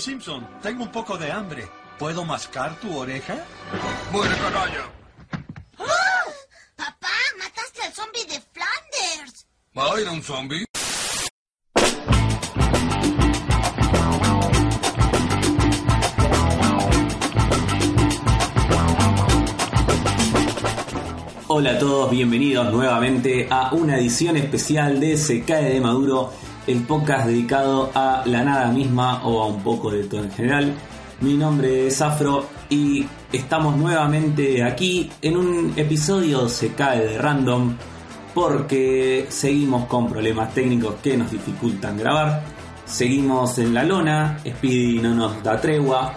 Oye, Simpson, tengo un poco de hambre. ¿Puedo mascar tu oreja? ¡Muere, canalla! Papá, mataste al zombie de Flanders. ¿Va a ir un zombie? Hola a todos, bienvenidos nuevamente a una edición especial de Se cae de Maduro, el podcast dedicado a la nada misma o a un poco de todo en general. Mi nombre es Afro y estamos nuevamente aquí en un episodio Se cae de random porque seguimos con problemas técnicos que nos dificultan grabar. Seguimos en la lona, Speedy no nos da tregua,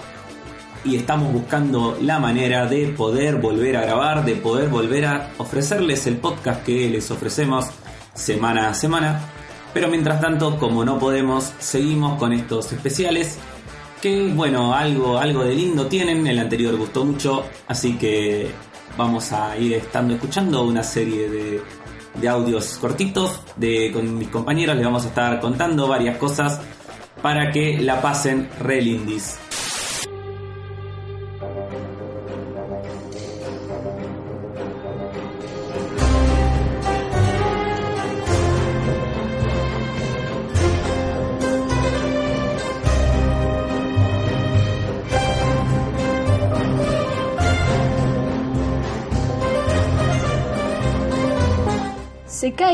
y estamos buscando la manera de poder volver a grabar, de poder volver a ofrecerles el podcast que les ofrecemos semana a semana. Pero mientras tanto, como no podemos, seguimos con estos especiales que, bueno, algo, algo de lindo tienen. El anterior gustó mucho, así que vamos a ir estando escuchando una serie de, de audios cortitos de, con mis compañeros. Les vamos a estar contando varias cosas para que la pasen re lindis.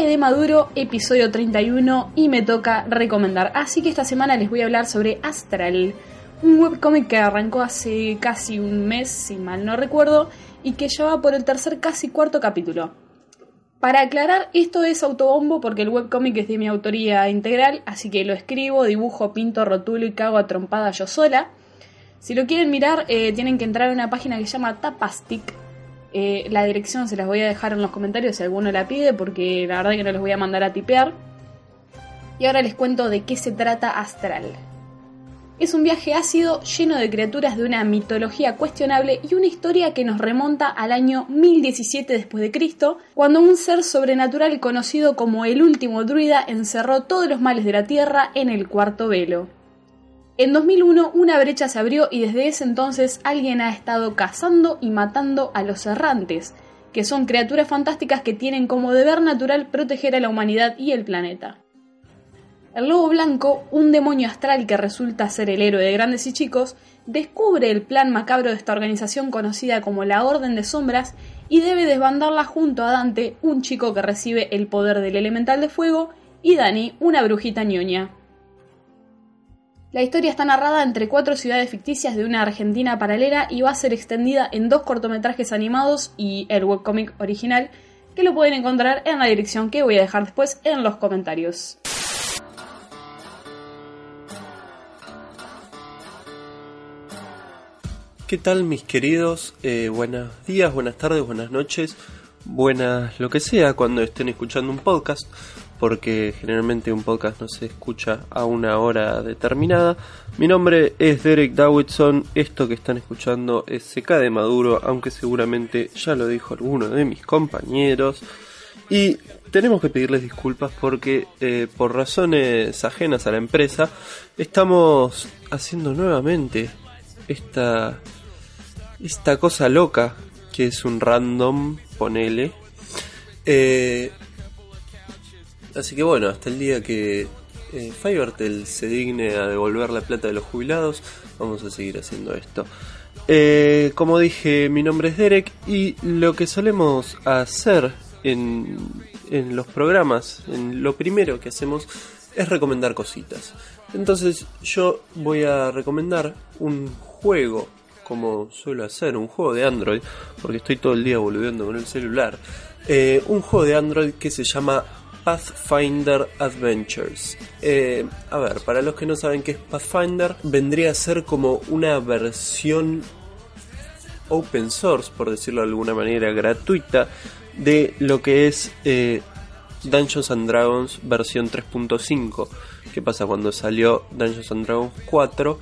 De Maduro, episodio 31, y me toca recomendar. Así que esta semana les voy a hablar sobre Astral, un webcomic que arrancó hace casi un mes, si mal no recuerdo, y que ya va por el tercer casi cuarto capítulo. Para aclarar, esto es autobombo porque el webcomic es de mi autoría integral, así que lo escribo, dibujo, pinto, rotulo y cago a trompada yo sola. Si lo quieren mirar, eh, tienen que entrar a una página que se llama Tapastic, eh, la dirección se las voy a dejar en los comentarios si alguno la pide, porque la verdad que no les voy a mandar a tipear. Y ahora les cuento de qué se trata Astral. Es un viaje ácido lleno de criaturas de una mitología cuestionable y una historia que nos remonta al año 1017 después de Cristo, cuando un ser sobrenatural conocido como el último druida encerró todos los males de la Tierra en el cuarto velo. En 2001 una brecha se abrió y desde ese entonces alguien ha estado cazando y matando a los errantes, que son criaturas fantásticas que tienen como deber natural proteger a la humanidad y el planeta. El lobo blanco, un demonio astral que resulta ser el héroe de grandes y chicos, descubre el plan macabro de esta organización conocida como la Orden de Sombras y debe desbandarla junto a Dante, un chico que recibe el poder del elemental de fuego, y Dani, una brujita ñoña. La historia está narrada entre cuatro ciudades ficticias de una Argentina paralela y va a ser extendida en dos cortometrajes animados y el webcomic original, que lo pueden encontrar en la dirección que voy a dejar después en los comentarios. ¿Qué tal mis queridos? Eh, buenos días, buenas tardes, buenas noches, buenas lo que sea cuando estén escuchando un podcast, porque generalmente un podcast no se escucha a una hora determinada. Mi nombre es Derek Dawidson, esto que están escuchando es Seca de Maduro, aunque seguramente ya lo dijo alguno de mis compañeros. Y tenemos que pedirles disculpas porque eh, por razones ajenas a la empresa estamos haciendo nuevamente esta esta cosa loca que es un random, ponele. Eh, así que bueno, hasta el día que eh, Fivertel se digne a devolver la plata de los jubilados, vamos a seguir haciendo esto. Eh, como dije, mi nombre es Derek y lo que solemos hacer en, en los programas, en lo primero que hacemos es recomendar cositas. Entonces yo voy a recomendar un juego como suelo hacer, un juego de Android, porque estoy todo el día boludeando con el celular, eh, un juego de Android que se llama Pathfinder Adventures. Eh, a ver, para los que no saben qué es Pathfinder, vendría a ser como una versión open source, por decirlo de alguna manera, gratuita, de lo que es eh, Dungeons and Dragons versión 3.5. ¿Qué pasa cuando salió Dungeons and Dragons 4?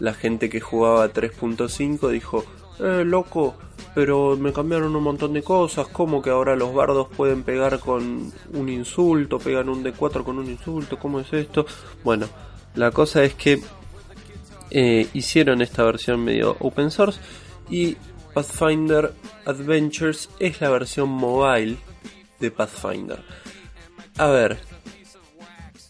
la gente que jugaba 3.5 dijo, eh, loco, pero me cambiaron un montón de cosas, como que ahora los bardos pueden pegar con un insulto, pegan un D4 con un insulto, ¿cómo es esto? Bueno, la cosa es que eh, hicieron esta versión medio open source y Pathfinder Adventures es la versión mobile de Pathfinder. A ver,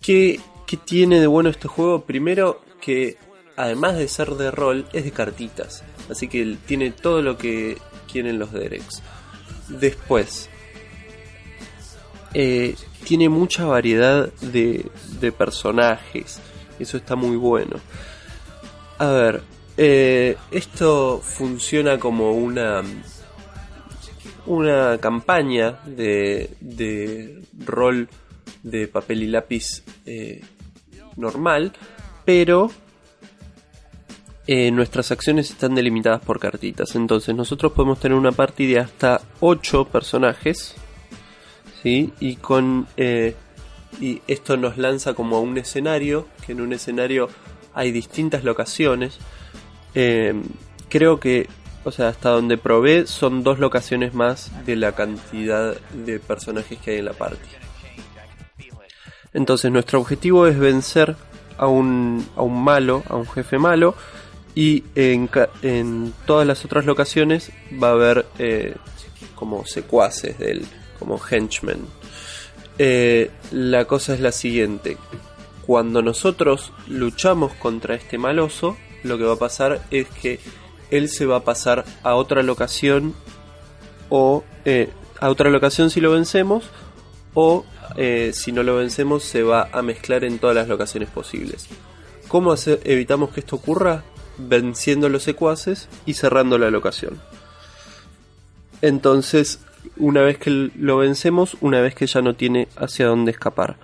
¿qué, qué tiene de bueno este juego? Primero que además de ser de rol es de cartitas, así que tiene todo lo que quieren los Derex. Después, eh, tiene mucha variedad de, de personajes, eso está muy bueno. A ver, eh, esto funciona como una una campaña de, de rol de papel y lápiz eh, normal, pero eh, nuestras acciones están delimitadas por cartitas. Entonces nosotros podemos tener una partida de hasta 8 personajes, ¿sí? Y con y esto nos lanza como a un escenario, que en un escenario hay distintas locaciones eh, creo que, o sea, hasta donde probé son dos locaciones más de la cantidad de personajes que hay en la party. Entonces nuestro objetivo es vencer a un, a un malo, a un jefe malo, y en, todas las otras locaciones va a haber eh, como secuaces de él, como henchmen. Eh, la cosa es la siguiente, cuando nosotros luchamos contra este maloso, lo que va a pasar es que él se va a pasar a otra locación o eh, a otra locación si lo vencemos o eh, si no lo vencemos se va a mezclar en todas las locaciones posibles. ¿Cómo evitamos que esto ocurra? Venciendo los secuaces y cerrando la locación. Entonces, una vez que lo vencemos, una vez que ya no tiene hacia dónde escapar.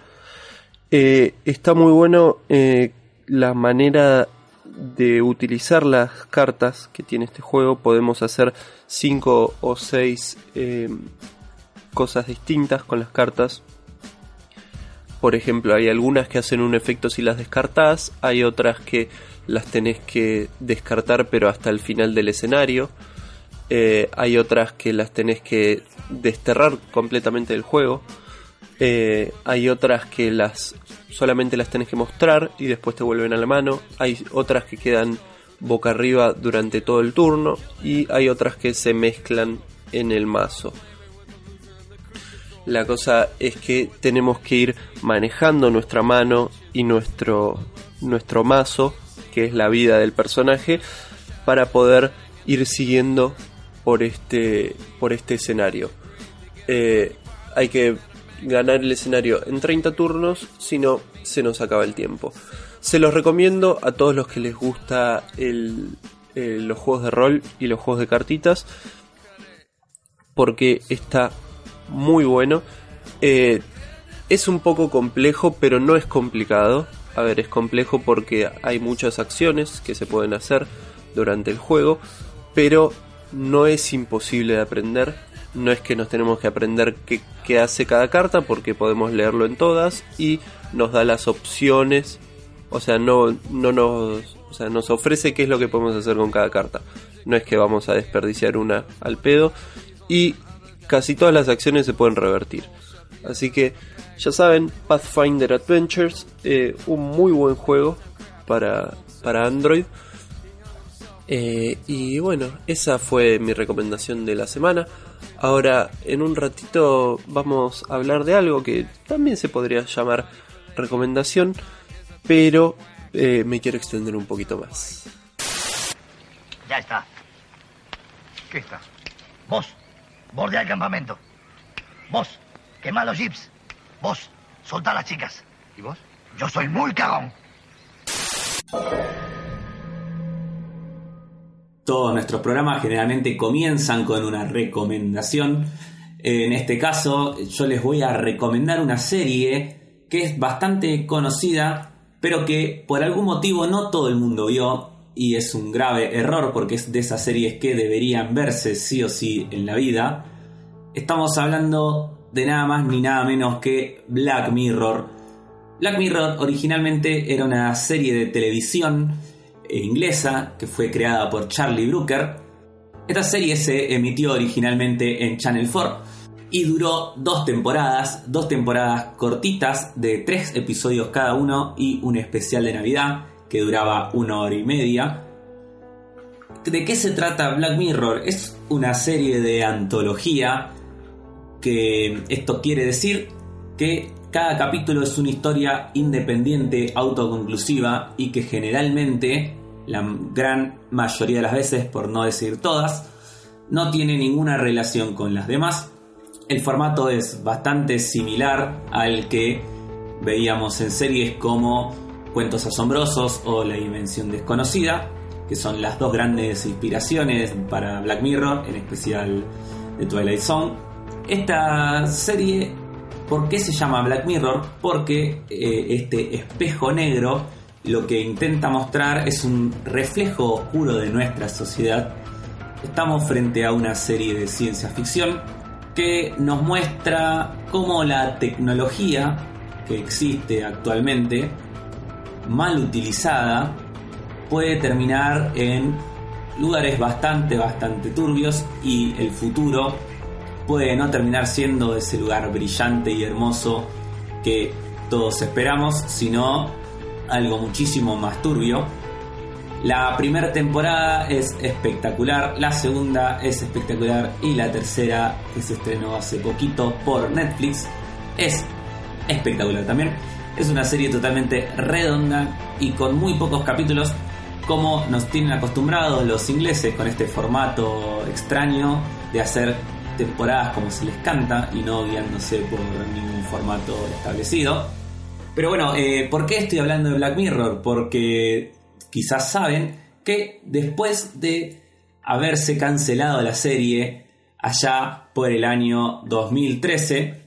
Eh, está muy bueno la manera de utilizar las cartas que tiene este juego podemos hacer 5 o 6 eh, cosas distintas con las cartas. Por ejemplo, hay algunas que hacen un efecto si las descartás, hay otras que las tenés que descartar pero hasta el final del escenario. Eh, hay otras que las tenés que desterrar completamente del juego. Eh, hay otras que las solamente las tenés que mostrar y después te vuelven a la mano. Hay otras que quedan boca arriba durante todo el turno y hay otras que se mezclan en el mazo. La cosa es que tenemos que ir manejando nuestra mano y nuestro, nuestro mazo, que es la vida del personaje, para poder ir siguiendo por este, por este escenario. Eh, hay que ganar el escenario en 30 turnos, si no, se nos acaba el tiempo. Se los recomiendo a todos los que les gusta el, eh, los juegos de rol y los juegos de cartitas, porque está muy bueno. Eh, es un poco complejo, pero no es complicado. A ver, es complejo porque hay muchas acciones que se pueden hacer durante el juego, pero no es imposible de aprender no es que nos tenemos que aprender qué, hace cada carta porque podemos leerlo en todas y nos da las opciones, o sea, no, no nos, o sea, nos ofrece qué es lo que podemos hacer con cada carta. No es que vamos a desperdiciar una al pedo y casi todas las acciones se pueden revertir. Así que ya saben, Pathfinder Adventures, eh, un muy buen juego para, para Android. Eh, y bueno, esa fue mi recomendación de la semana. Ahora, en un ratito vamos a hablar de algo que también se podría llamar recomendación, pero eh, me quiero extender un poquito más. Ya está. ¿Qué está? Vos, bordea el campamento. Vos, quema los jeeps. Vos, solta a las chicas. ¿Y vos? Yo soy muy cagón. Todos nuestros programas generalmente comienzan con una recomendación. En este caso, yo les voy a recomendar una serie que es bastante conocida, pero que por algún motivo no todo el mundo vio. Y es un grave error porque es de esas series que deberían verse sí o sí en la vida. Estamos hablando de nada más ni nada menos que Black Mirror. Black Mirror originalmente era una serie de televisión eh, inglesa que fue creada por Charlie Brooker. Esta serie se emitió originalmente en Channel 4 y duró dos temporadas, dos temporadas cortitas de tres episodios cada uno y un especial de Navidad que duraba una hora y media. ¿De qué se trata Black Mirror? Es una serie de antología que esto quiere decir que cada capítulo es una historia independiente, autoconclusiva y que generalmente, la gran mayoría de las veces, por no decir todas, no tiene ninguna relación con las demás. El formato es bastante similar al que veíamos en series como Cuentos Asombrosos o La Dimensión Desconocida, que son las dos grandes inspiraciones para Black Mirror, en especial de Twilight Zone. Esta serie, ¿por qué se llama Black Mirror? Porque eh, este espejo negro lo que intenta mostrar es un reflejo oscuro de nuestra sociedad. Estamos frente a una serie de ciencia ficción que nos muestra cómo la tecnología que existe actualmente, mal utilizada, puede terminar en lugares bastante, bastante turbios y el futuro puede no terminar siendo ese lugar brillante y hermoso que todos esperamos, sino algo muchísimo más turbio. La primera temporada es espectacular, la segunda es espectacular y la tercera, que se estrenó hace poquito por Netflix, es espectacular también. Es una serie totalmente redonda y con muy pocos capítulos como nos tienen acostumbrados los ingleses con este formato extraño de hacer temporadas como se les canta y no guiándose por ningún formato establecido. Pero bueno, eh, ¿por qué estoy hablando de Black Mirror? Porque quizás saben que después de haberse cancelado la serie allá por el año 2013,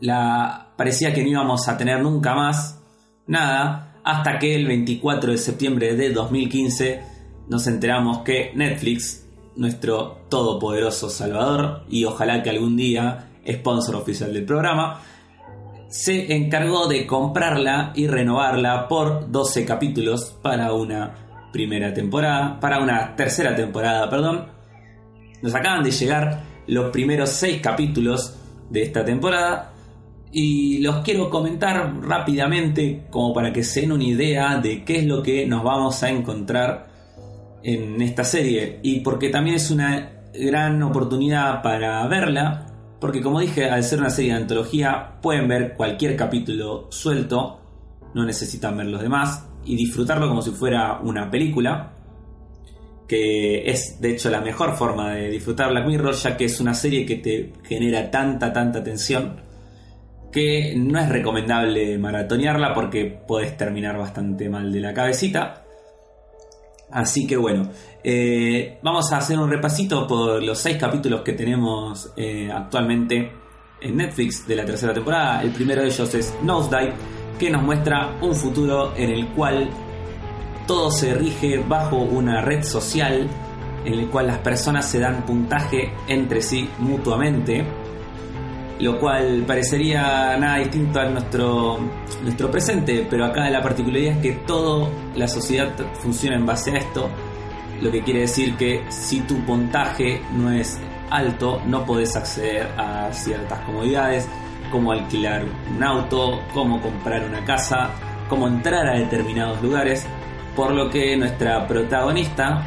la, parecía que no íbamos a tener nunca más nada, hasta que el 24 de septiembre de 2015 nos enteramos que Netflix, nuestro todopoderoso Salvador, y ojalá que algún día sponsor oficial del programa, se encargó de comprarla y renovarla por 12 capítulos para una primera temporada, para una tercera temporada, perdón. Nos acaban de llegar los primeros 6 capítulos de esta temporada y los quiero comentar rápidamente como para que se den una idea de qué es lo que nos vamos a encontrar en esta serie y porque también es una gran oportunidad para verla porque como dije al ser una serie de antología pueden ver cualquier capítulo suelto no necesitan ver los demás y disfrutarlo como si fuera una película que es de hecho la mejor forma de disfrutar Black Mirror ya que es una serie que te genera tanta tanta tensión que no es recomendable maratonearla porque puedes terminar bastante mal de la cabecita. Así que bueno, eh, vamos a hacer un repasito por los seis capítulos que tenemos eh, actualmente en Netflix de la tercera temporada. El primero de ellos es Nosedive, que nos muestra un futuro en el cual todo se rige bajo una red social en el cual las personas se dan puntaje entre sí mutuamente lo cual parecería nada distinto a nuestro, nuestro presente, pero acá la particularidad es que toda la sociedad funciona en base a esto, lo que quiere decir que si tu puntaje no es alto, no podés acceder a ciertas comodidades, como alquilar un auto, como comprar una casa, como entrar a determinados lugares, por lo que nuestra protagonista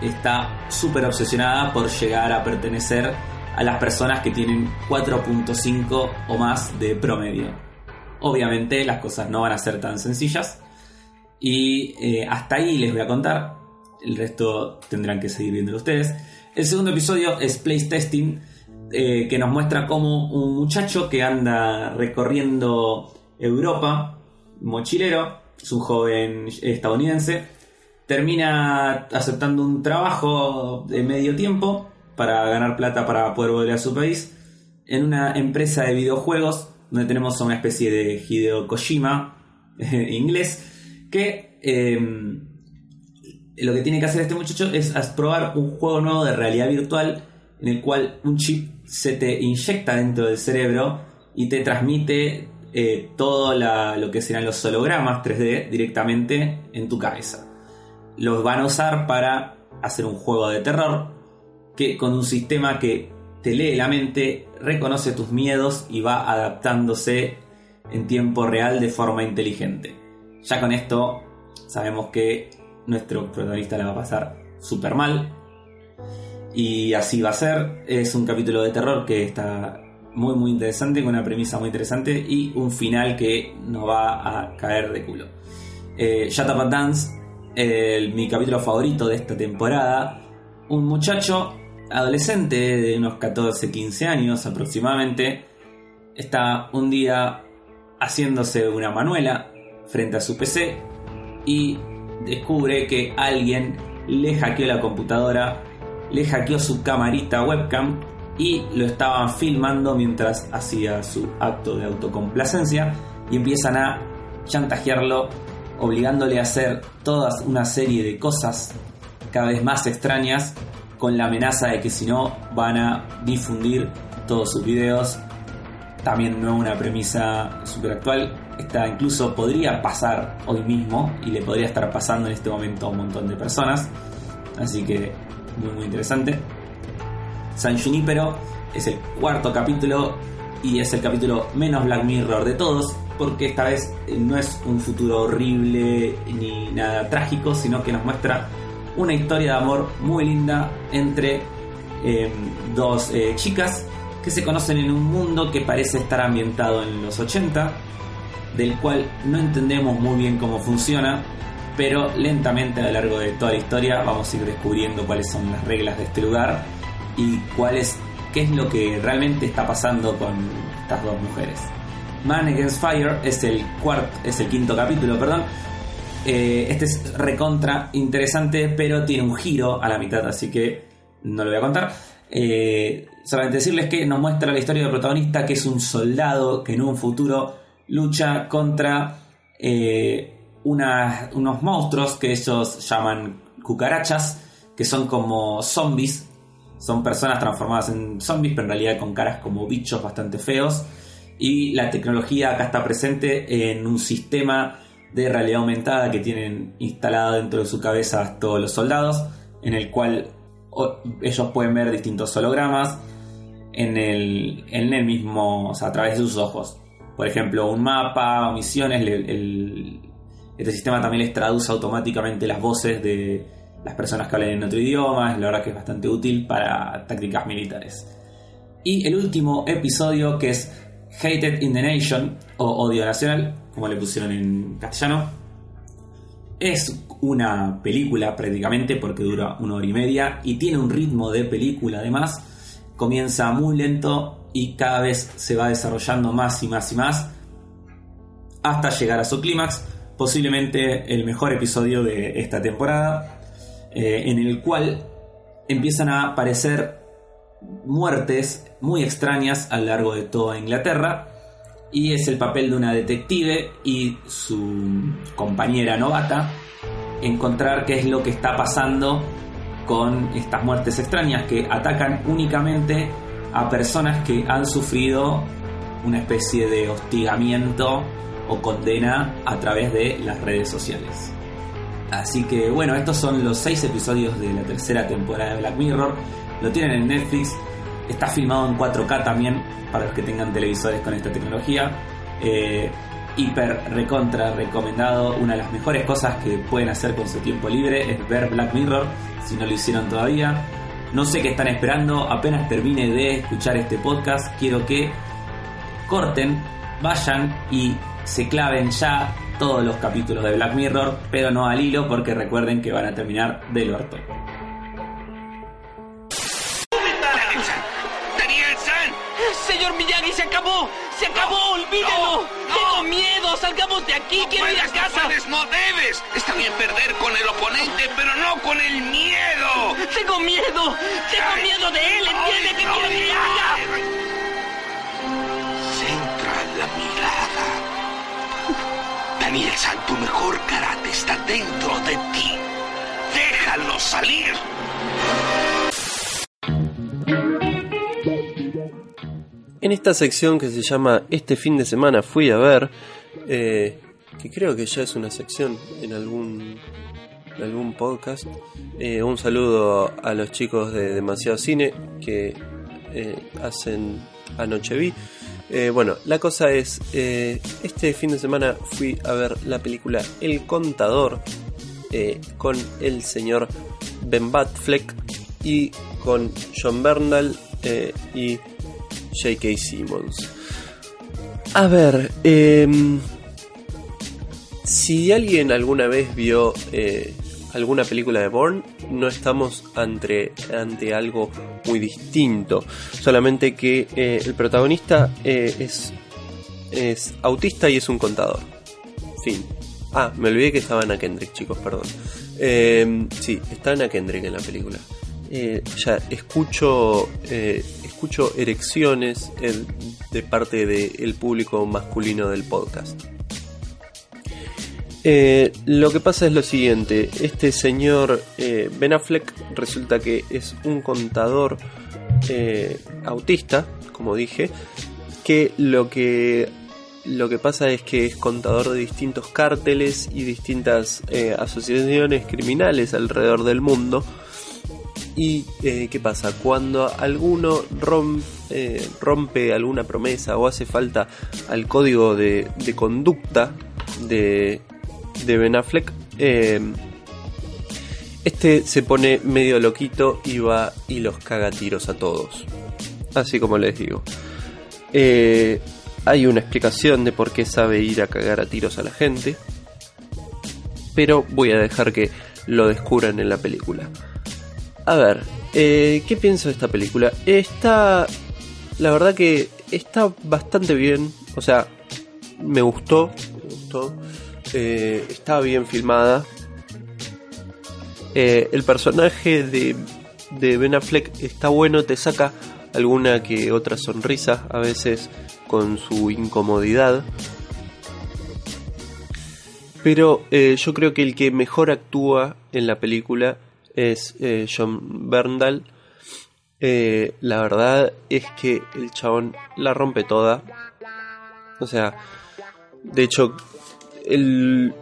está súper obsesionada por llegar a pertenecer a las personas que tienen 4.5 o más de promedio. Obviamente las cosas no van a ser tan sencillas y eh, hasta ahí les voy a contar. El resto tendrán que seguir viéndolo ustedes. El segundo episodio es Place Testing, eh, que nos muestra cómo un muchacho que anda recorriendo Europa, mochilero, es un joven estadounidense, termina aceptando un trabajo de medio tiempo para ganar plata para poder volver a su país en una empresa de videojuegos donde tenemos a una especie de Hideo Kojima inglés que em, lo que tiene que hacer este muchacho es probar un juego nuevo de realidad virtual en el cual un chip se te inyecta dentro del cerebro y te transmite eh, todo lo que serán los hologramas 3D directamente en tu cabeza. Los van a usar para hacer un juego de terror que con un sistema que te lee la mente, reconoce tus miedos y va adaptándose en tiempo real de forma inteligente. Ya con esto sabemos que nuestro protagonista la va a pasar súper mal. Y así va a ser. Es un capítulo de terror que está muy muy interesante, con una premisa muy interesante y un final que nos va a caer de culo. Eh, Shut Dance, mi capítulo favorito de esta temporada. Un muchacho adolescente de unos 14-15 años aproximadamente está un día haciéndose una manuela frente a su PC y descubre que alguien le hackeó la computadora, le hackeó su camarita webcam y lo estaban filmando mientras hacía su acto de autocomplacencia y empiezan a chantajearlo obligándole a hacer toda una serie de cosas cada vez más extrañas con la amenaza de que si no van a difundir todos sus videos también no una premisa super actual. Esta incluso podría pasar hoy mismo y le podría estar pasando en este momento a un montón de personas. Así que muy muy interesante. San Junipero es el cuarto capítulo y es el capítulo menos Black Mirror de todos porque esta vez no es un futuro horrible ni nada trágico, sino que nos muestra una historia de amor muy linda entre eh, dos eh, chicas que se conocen en un mundo que parece estar ambientado en los 80, del cual no entendemos muy bien cómo funciona, pero lentamente a lo largo de toda la historia vamos a ir descubriendo cuáles son las reglas de este lugar y cuál es, qué es lo que realmente está pasando con estas dos mujeres. Man Against Fire es el cuarto, es el quinto capítulo, perdón. Eh, este es recontra interesante, pero tiene un giro a la mitad, así que no lo voy a contar. Eh, solamente decirles que nos muestra la historia del protagonista, que es un soldado que en un futuro lucha contra eh, unos monstruos que ellos llaman cucarachas, que son como zombies. Son personas transformadas en zombies, pero en realidad con caras como bichos bastante feos. Y la tecnología acá está presente en un sistema de realidad aumentada que tienen instalado dentro de su cabeza todos los soldados, en el cual ellos pueden ver distintos hologramas en el, en el mismo, a través de sus ojos. Por ejemplo, un mapa misiones, el- este sistema también les traduce automáticamente las voces de las personas que hablan en otro idioma, la verdad que es bastante útil para tácticas militares. Y el último episodio que es Hated in the Nation o Odio Nacional, como le pusieron en castellano, es una película prácticamente porque dura una hora y media y tiene un ritmo de película además. Comienza muy lento y cada vez se va desarrollando más y más y más hasta llegar a su clímax, posiblemente el mejor episodio de esta temporada, eh, en el cual empiezan a aparecer muertes muy extrañas a lo largo de toda Inglaterra y es el papel de una detective y su compañera novata encontrar qué es lo que está pasando con estas muertes extrañas que atacan únicamente a personas que han sufrido una especie de hostigamiento o condena a través de las redes sociales. Así que bueno, estos son los seis episodios de la tercera temporada de Black Mirror. Lo tienen en Netflix. Está filmado en 4K también para los que tengan televisores con esta tecnología. Eh, hiper recontra recomendado. Una de las mejores cosas que pueden hacer con su tiempo libre es ver Black Mirror si no lo hicieron todavía. No sé qué están esperando. Apenas termine de escuchar este podcast, quiero que corten, vayan y se claven ya todos los capítulos de Black Mirror, pero no al hilo porque recuerden que van a terminar del orto. Se acabó. Se acabó, olvídelo. no. Tengo miedo. Salgamos de aquí. Quiero ir a puedes, no casa. puedes, no debes. Está bien perder con el oponente, pero no con el miedo. Tengo miedo. Tengo Ay, miedo de él. ¿Entiende que quiero que haga? Centra la mirada. Daniel-san, tu mejor karate está dentro de ti. Déjalo salir. En esta sección que se llama Este fin de semana fui a ver, eh, que creo que ya es una sección en algún, algún podcast, eh, un saludo a los chicos de Demasiado Cine que eh, hacen Anoche Vi. Bueno, la cosa es, este fin de semana fui a ver la película El Contador con el señor Ben Batfleck y con John Bernal y J.K. Simmons. A ver, em, si alguien alguna vez vio eh, alguna película de Bourne, no estamos ante, ante algo muy distinto. Solamente que eh, el protagonista eh, es, es autista y es un contador. Fin. Ah, me olvidé que estaba Anna Kendrick, chicos, perdón. Eh, sí, está Anna Kendrick en la película. Eh, ya escucho eh, escucho erecciones de parte del público masculino del podcast. Eh, lo que pasa es lo siguiente, este señor eh, Ben Affleck resulta que es un contador eh, autista, como dije, que lo que lo que pasa es que es contador de distintos cárteles y distintas eh, asociaciones criminales alrededor del mundo. ¿Y eh, qué pasa? Cuando alguno eh, rompe alguna promesa o hace falta al código de, conducta de, Ben Affleck, eh, este se pone medio loquito y va y los caga tiros a todos. Así como les digo. Eh, hay una explicación de por qué sabe ir a cagar a tiros a la gente. Pero voy a dejar que lo descubran en la película. A ver, eh, ¿qué pienso de esta película? Está. La verdad que está bastante bien. O sea, me gustó. Me gustó. Eh, está bien filmada. Eh, el personaje de, de Ben Affleck está bueno, te saca alguna que otra sonrisa, a veces con su incomodidad. Pero yo creo que el que mejor actúa en la película es eh, John Berndal. Eh, la verdad es que el chabón la rompe toda. O sea, de hecho, él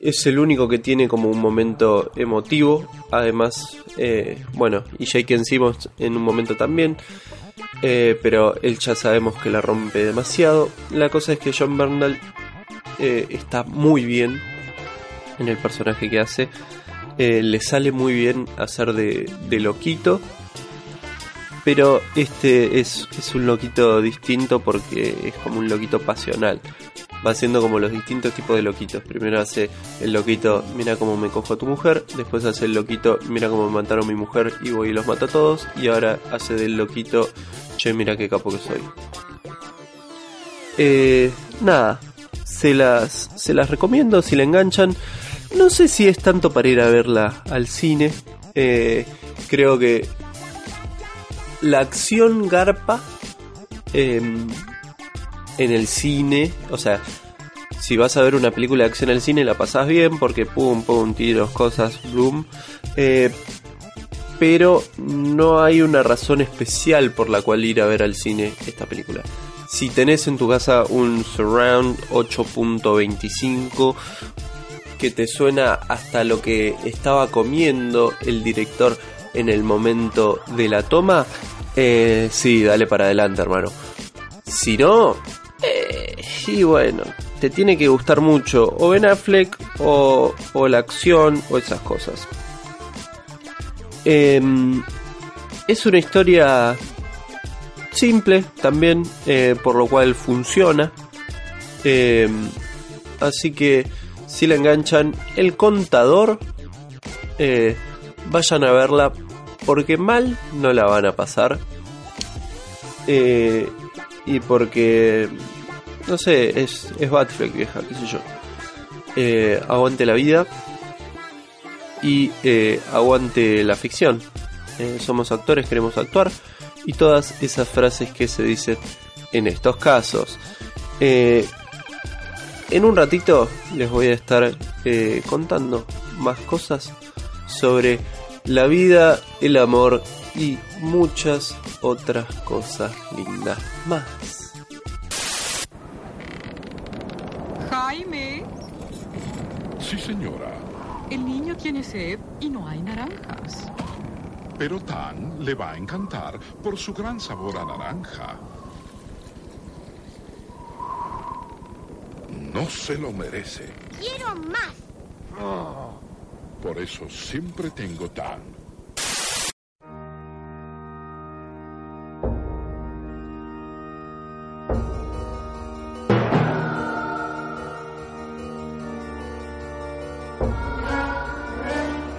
es el único que tiene como un momento emotivo. Además, eh, bueno, y Jake Simmons en un momento también. Pero él ya sabemos que la rompe demasiado. La cosa es que John Bernal está muy bien en el personaje que hace. Eh, le sale muy bien hacer de, de loquito. Pero este es, es un loquito distinto porque es como un loquito pasional. Va haciendo como los distintos tipos de loquitos. Primero hace el loquito, mira cómo me cojo tu mujer. Después hace el loquito, mira cómo me mataron a mi mujer y voy y los mato a todos. Y ahora hace del loquito, che, mira qué capo que soy. Eh, nada, se las, se las recomiendo si la enganchan. No sé si es tanto para ir a verla al cine. Eh, creo que la acción garpa em, en el cine. O sea, si vas a ver una película de acción el cine, la pasás bien porque pum, pum, tiros, cosas, boom. Eh, pero no hay una razón especial por la cual ir a ver al cine esta película. Si tenés en tu casa un Surround 8.25 que te suena hasta lo que estaba comiendo el director en el momento de la toma, eh, sí, dale para adelante, hermano. Si no, eh, y bueno, te tiene que gustar mucho o Ben Affleck o, o la acción o esas cosas. Em, es una historia simple también, eh, por lo cual funciona. Em, así que si la enganchan, el contador, eh, vayan a verla porque mal no la van a pasar. Eh, y porque, no sé, es, es Batfleck vieja, qué sé yo. Eh, aguante la vida y aguante la ficción. Somos actores, queremos actuar. Y todas esas frases que se dicen en estos casos. En un ratito les voy a estar eh, contando más cosas sobre la vida, el amor y muchas otras cosas lindas más. Jaime, Sí, señora. el niño tiene sed y no hay naranjas. Pero Tan le va a encantar por su gran sabor a naranja. No se lo merece. Quiero más. Por eso siempre tengo tan.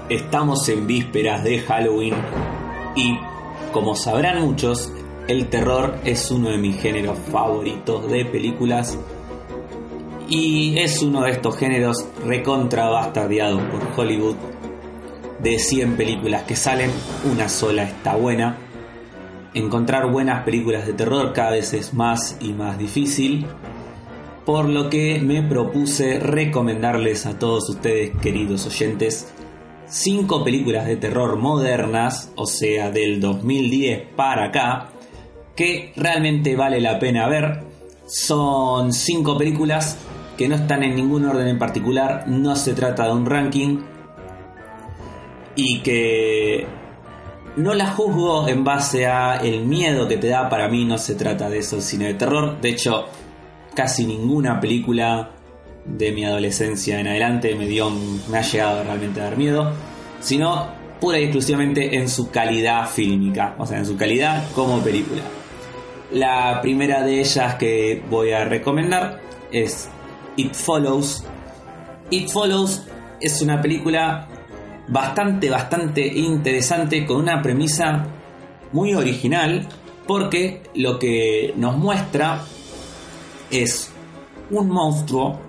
Estamos en vísperas de Halloween y, como sabrán muchos, el terror es uno de mis géneros favoritos de películas y es uno de estos géneros recontra bastardeados por Hollywood. De 100 películas que salen, una sola está buena. Encontrar buenas películas de terror cada vez es más y más difícil, por lo que me propuse recomendarles a todos ustedes, queridos oyentes, 5 películas de terror modernas, o sea, del 2010 para acá, que realmente vale la pena ver. Son 5 películas que no están en ningún orden en particular, no se trata de un ranking y que no la juzgo en base a el miedo que te da, para mí no se trata de eso el cine de terror, de hecho casi ninguna película de mi adolescencia en adelante me dio me ha llegado realmente a dar miedo, sino pura y exclusivamente en su calidad fílmica, o sea, en su calidad como película. La primera de ellas que voy a recomendar es It Follows. It Follows es una película bastante, bastante interesante con una premisa muy original porque lo que nos muestra es un monstruo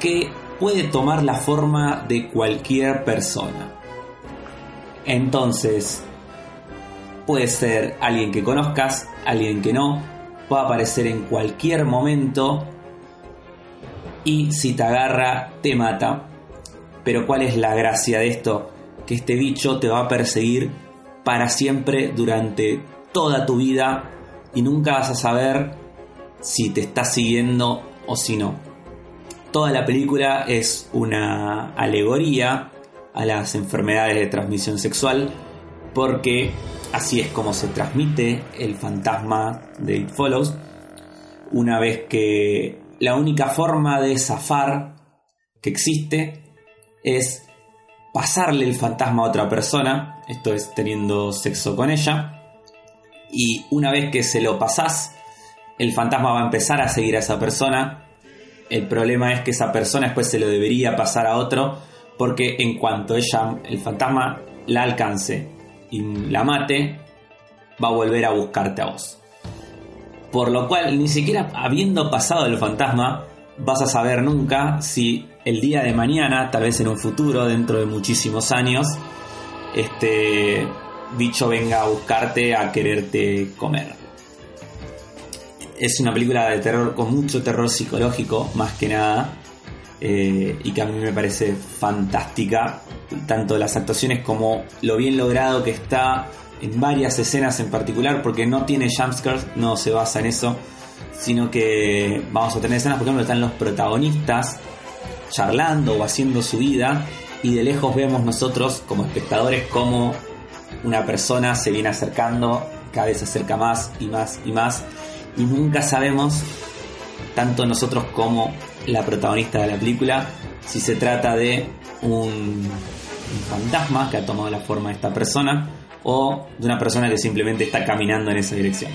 que puede tomar la forma de cualquier persona. Entonces, puede ser alguien que conozcas, alguien que no, puede aparecer en cualquier momento y si te agarra te mata. Pero ¿cuál es la gracia de esto? Que este bicho te va a perseguir para siempre durante toda tu vida y nunca vas a saber si te está siguiendo o si no. Toda la película es una alegoría a las enfermedades de transmisión sexual porque así es como se transmite el fantasma de It Follows una vez que la única forma de zafar que existe es pasarle el fantasma a otra persona, esto es teniendo sexo con ella, y una vez que se lo pasás, el fantasma va a empezar a seguir a esa persona. El problema es que esa persona después se lo debería pasar a otro, porque en cuanto ella, el fantasma, la alcance y la mate, va a volver a buscarte a vos. Por lo cual, ni siquiera habiendo pasado el fantasma, vas a saber nunca si el día de mañana, tal vez en un futuro, dentro de muchísimos años, este bicho venga a buscarte a quererte comer. Es una película de terror con mucho terror psicológico, más que nada, eh, y que a mí me parece fantástica, tanto las actuaciones como lo bien logrado que está en varias escenas en particular, porque no tiene jumpscares, no se basa en eso, sino que vamos a tener escenas, por ejemplo, están los protagonistas charlando o haciendo su vida, y de lejos vemos nosotros como espectadores como una persona se viene acercando, cada vez se acerca más y más y más, y nunca sabemos, tanto nosotros como la protagonista de la película, si se trata de un, un fantasma que ha tomado la forma de esta persona, o de una persona que simplemente está caminando en esa dirección.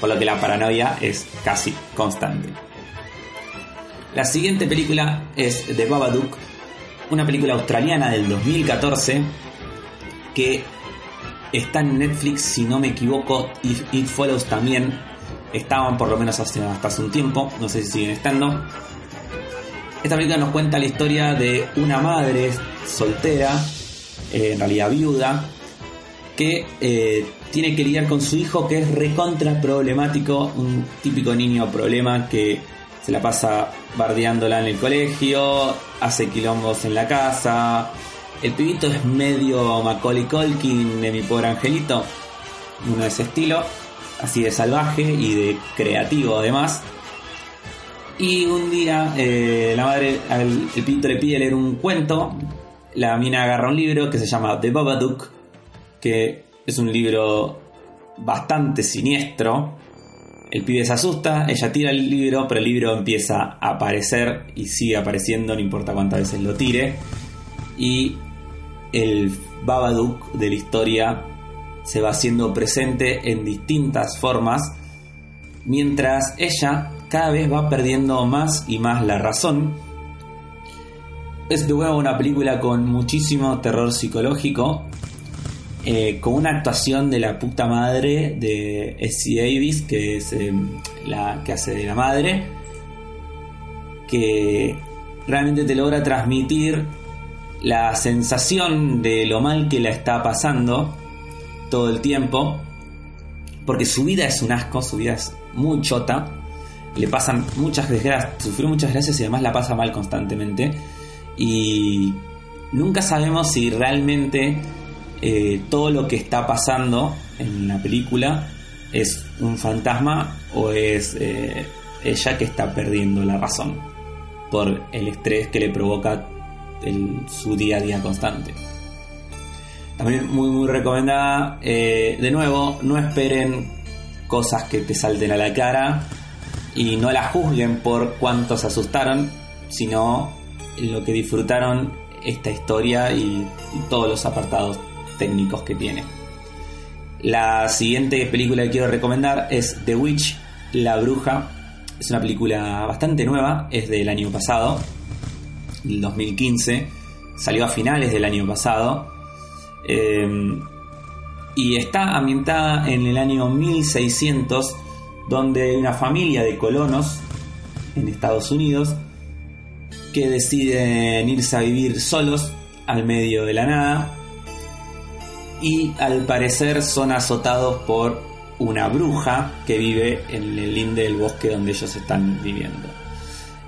Por lo que la paranoia es casi constante. La siguiente película es The Babadook, una película australiana del 2014 que está en Netflix, si no me equivoco, y It Follows también estaban por lo menos hasta hace un tiempo, no sé si siguen estando. Esta película nos cuenta la historia de una madre soltera, eh, en realidad viuda, que eh, tiene que lidiar con su hijo que es recontra problemático, un típico niño problema que se la pasa bardeándola en el colegio, hace quilombos en la casa. El pibito es medio Macaulay Culkin de mi pobre angelito, uno de ese estilo, así de salvaje y de creativo además. Y un día eh, la madre, el pibito le pide leer un cuento, la mina agarra un libro que se llama The Babadook, que es un libro bastante siniestro, El pibe se asusta, ella tira el libro, pero el libro empieza a aparecer y sigue apareciendo, no importa cuántas veces lo tire. Y el Babadook de la historia se va haciendo presente en distintas formas, mientras ella cada vez va perdiendo más y más la razón. Es de nuevo una película con muchísimo terror psicológico, eh, con una actuación de la puta madre de Essie Davis, que es eh, la que hace de la madre, que realmente te logra transmitir la sensación de lo mal que la está pasando todo el tiempo, porque su vida es un asco, su vida es muy chota, le pasan muchas desgracias, sufrió muchas gracias y además la pasa mal constantemente, y nunca sabemos si realmente eh, todo lo que está pasando en la película es un fantasma o es eh, ella que está perdiendo la razón por el estrés que le provoca el- su día a día constante. También muy muy recomendada. eh, de nuevo, no esperen cosas que te salten a la cara y no la juzguen por cuánto se asustaron, sino lo que disfrutaron esta historia y todos los apartados técnicos que tiene. La siguiente película que quiero recomendar es The Witch, La Bruja. Es una película bastante nueva, es del año pasado, del 2015. Salió a finales del año pasado. Eh, y está ambientada en el año 1600, donde hay una familia de colonos en Estados Unidos que deciden irse a vivir solos al medio de la nada y al parecer son azotados por una bruja que vive en el linde del bosque donde ellos están viviendo.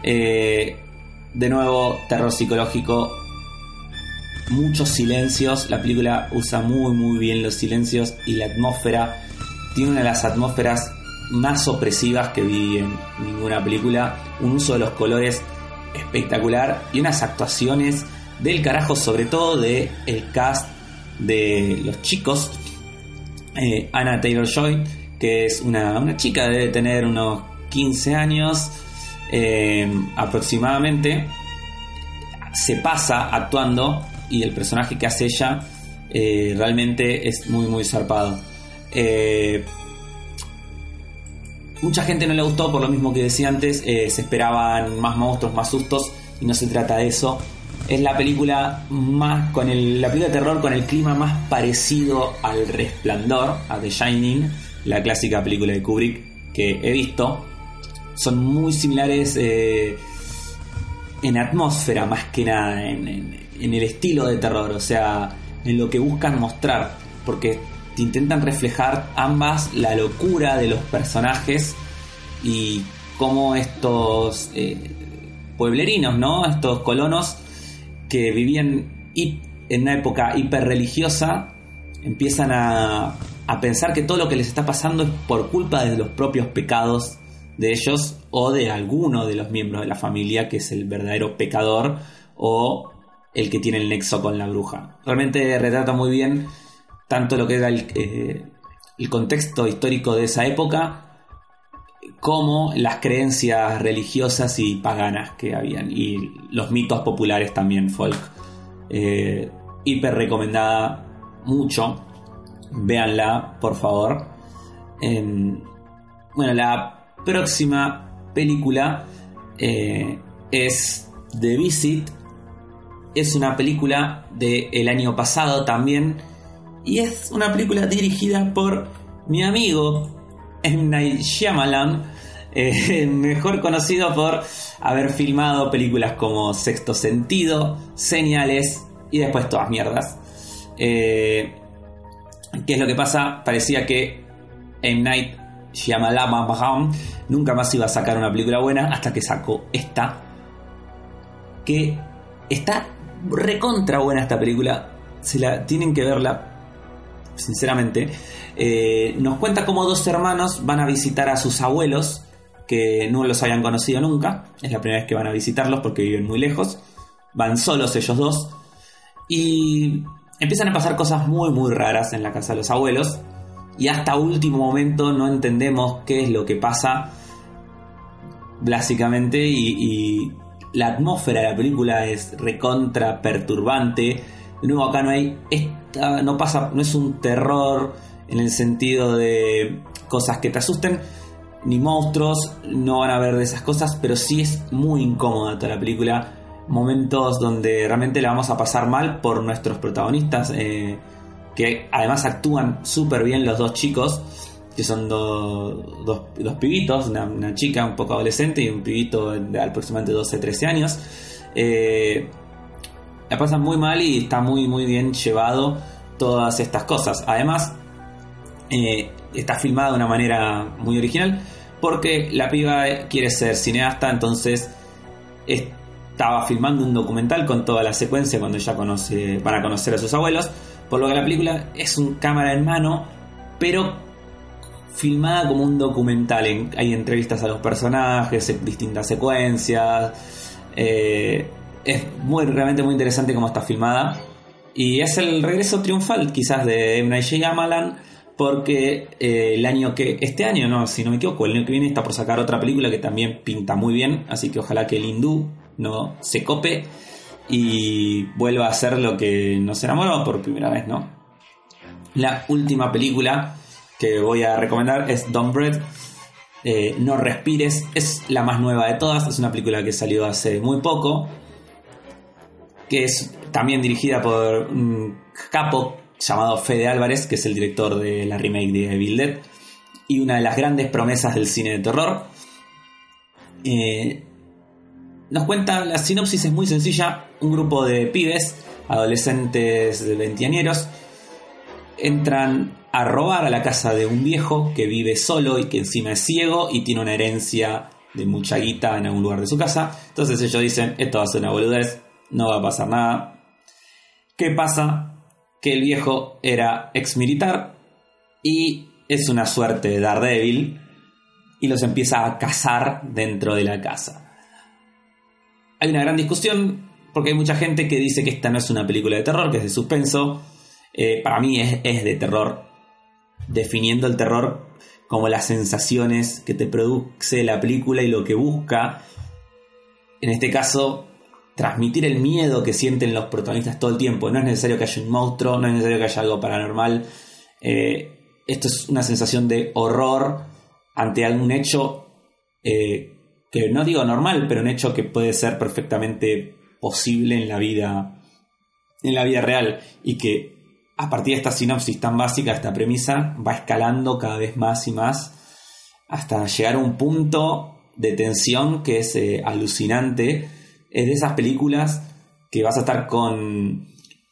Eh, de nuevo, terror psicológico, muchos silencios, la película usa muy muy bien los silencios y la atmósfera, tiene una de las atmósferas más opresivas que vi en ninguna película, un uso de los colores espectacular y unas actuaciones del carajo, sobre todo de el cast de los chicos. Eh, Anna Taylor Joy, que es una, una chica, debe tener unos 15 años eh, aproximadamente, se pasa actuando y el personaje que hace ella eh, realmente es muy muy zarpado. Eh, mucha gente no le gustó por lo mismo que decía antes, se esperaban más monstruos, más sustos y no se trata de eso. Es la película más con el, la película de terror con el clima más parecido al Resplandor, a The Shining, la clásica película de Kubrick que he visto. Son muy similares eh, en atmósfera más que nada, en, el estilo de terror, o sea, en lo que buscan mostrar, porque te intentan reflejar ambas la locura de los personajes y cómo estos eh, pueblerinos, ¿no? Estos colonos que vivían en una época hiperreligiosa empiezan a, a pensar que todo lo que les está pasando es por culpa de los propios pecados de ellos o de alguno de los miembros de la familia que es el verdadero pecador o el que tiene el nexo con la bruja. Realmente retrata muy bien tanto lo que era el, eh, el contexto histórico de esa época como las creencias religiosas y paganas que habían y los mitos populares también folk. Eh, hiper recomendada mucho. Véanla, por favor. Em, bueno, la próxima película eh, es The Visit. Es una película del año pasado también. Y es una película dirigida por mi amigo M. Night Shyamalan, eh, mejor conocido por haber filmado películas como Sexto Sentido, Señales y después todas mierdas. Eh, ¿Qué es lo que pasa? Parecía que M. Night Shyamalan nunca más iba a sacar una película buena hasta que sacó esta. Que está recontra buena esta película. Se la tienen que verla sinceramente, eh, nos cuenta cómo dos hermanos van a visitar a sus abuelos que no los habían conocido nunca. Es la primera vez que van a visitarlos porque viven muy lejos. Van solos ellos dos. Y empiezan a pasar cosas muy, muy raras en la casa de los abuelos. y hasta último momento no entendemos qué es lo que pasa básicamente y, y la atmósfera de la película es recontra perturbante. De nuevo acá no hay esta, no pasa, no es un terror en el sentido de cosas que te asusten, ni monstruos, no van a ver de esas cosas, pero sí es muy incómoda toda la película. Momentos donde realmente la vamos a pasar mal por nuestros protagonistas, eh, que además actúan súper bien los dos chicos, que son do- dos, dos pibitos, una, una chica un poco adolescente y un pibito de aproximadamente 12-13 años. Eh, la pasan muy mal y está muy muy bien llevado todas estas cosas. Además, eh, está filmada de una manera muy original porque la piba quiere ser cineasta, entonces estaba filmando un documental con toda la secuencia cuando ella conoce, van conocer a sus abuelos, por lo que la película es un cámara en mano, pero filmada como un documental. En- hay entrevistas a los personajes, distintas secuencias. eh, es muy, realmente muy interesante cómo está filmada. Y es el regreso triunfal quizás de M. Night porque eh, el año que este año no si no me equivoco el año que viene está por sacar otra película que también pinta muy bien así que ojalá que el hindú no se cope y vuelva a hacer lo que nos enamoró por primera vez no la última película que voy a recomendar es Don't Bread eh, No Respires. Es la más nueva de todas. Es una película que salió hace muy poco que es también dirigida por un capo llamado Fede Álvarez, que es el director de la remake de Evil Dead, y una de las grandes promesas del cine de terror. Eh, nos cuenta, la sinopsis es muy sencilla, un grupo de pibes, adolescentes de veinteañeros, entran a robar a la casa de un viejo que vive solo y que encima es ciego y tiene una herencia de mucha guita en algún lugar de su casa. Entonces ellos dicen, esto va a ser una boludez, no va a pasar nada. ¿Qué pasa? Que el viejo era ex militar y es una suerte de Daredevil y los empieza a cazar dentro de la casa. Hay una gran discusión porque hay mucha gente que dice que esta no es una película de terror, que es de suspenso. Eh, para mí es, es de terror, definiendo el terror como las sensaciones que te produce la película y lo que busca. En este caso, transmitir el miedo que sienten los protagonistas todo el tiempo. No es necesario que haya un monstruo, no es necesario que haya algo paranormal. Eh, esto es una sensación de horror ante algún hecho eh, que no digo normal, pero un hecho que puede ser perfectamente posible en la vida en la vida real y que a partir de esta sinopsis tan básica, esta premisa va escalando cada vez más y más hasta llegar a un punto de tensión que es eh, alucinante. Es de esas películas que vas a estar con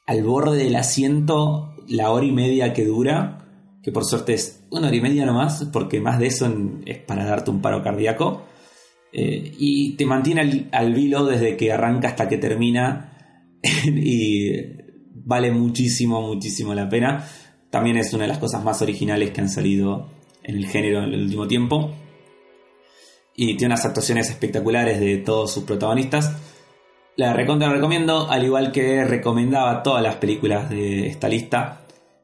al borde del asiento la hora y media que dura, que por suerte es una hora y media nomás, porque más de eso es para darte un paro cardíaco. Eh, y te mantiene al, al vilo desde que arranca hasta que termina. y vale muchísimo, muchísimo la pena. También es una de las cosas más originales que han salido en el género en el último tiempo. Y tiene unas actuaciones espectaculares de todos sus protagonistas. La recontra recomiendo, al igual que recomendaba todas las películas de esta lista.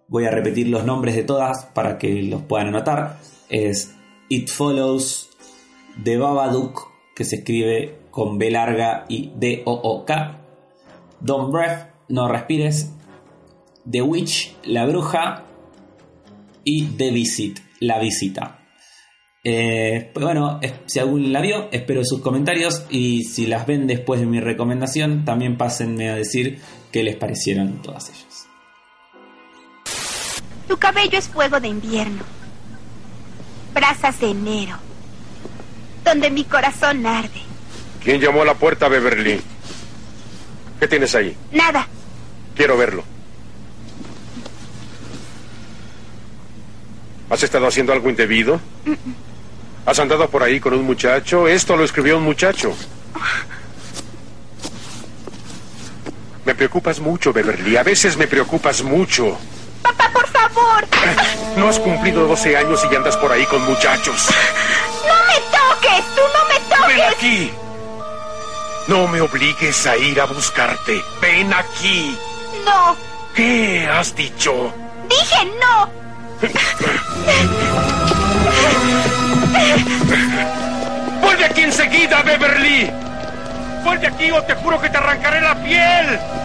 Voy a repetir los nombres de todas para que los puedan anotar. Es It Follows, The Babadook, que se escribe con B larga y D-O-O-K. Don't Breath, No Respires. The Witch, La Bruja. Y The Visit, La Visita. Eh, pues bueno, si alguien la vio, espero sus comentarios y si las ven después de mi recomendación, también pásenme a decir qué les parecieron todas ellas. Tu cabello es fuego de invierno. Brasas de enero. Donde mi corazón arde. ¿Quién llamó a la puerta, Beverly? ¿Qué tienes ahí? Nada. Quiero verlo. ¿Has estado haciendo algo indebido? ¿Has andado por ahí con un muchacho? Esto lo escribió un muchacho. Me preocupas mucho, Beverly. A veces me preocupas mucho. Papá, por favor. No has cumplido 12 años y andas por ahí con muchachos. ¡No me toques! ¡Tú no me toques! ¡Ven aquí! No me obligues a ir a buscarte. ¡Ven aquí! No. ¿Qué has dicho? Dije no. ¡Vuelve aquí enseguida, Beverly! ¡Vuelve aquí o te juro que te arrancaré la piel!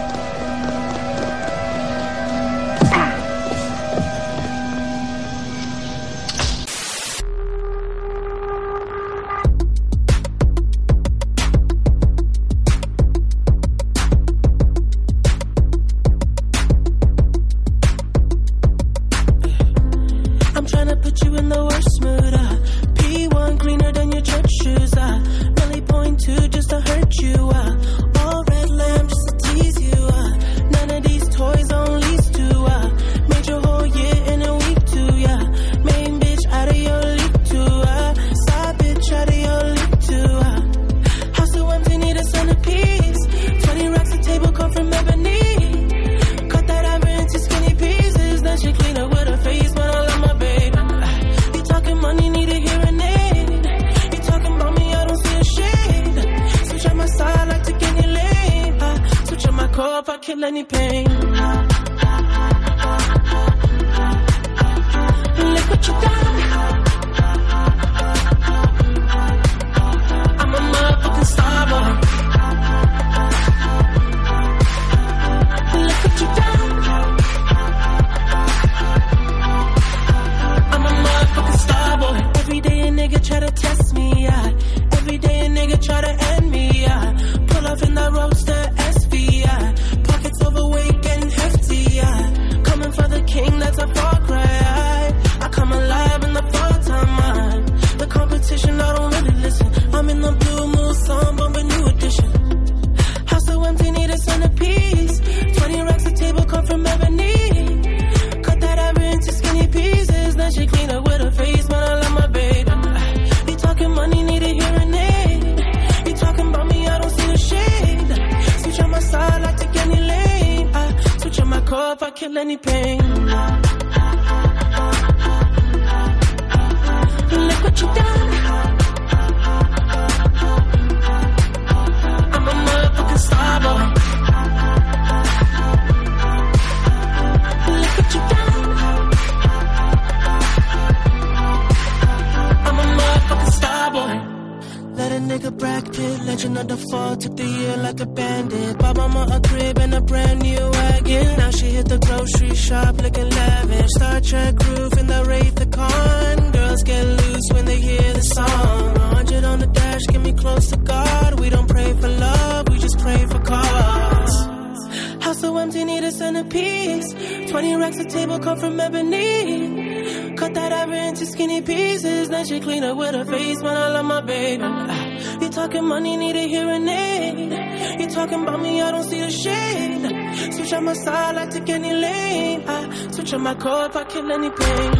pain. I switch on my code, I kill any pain.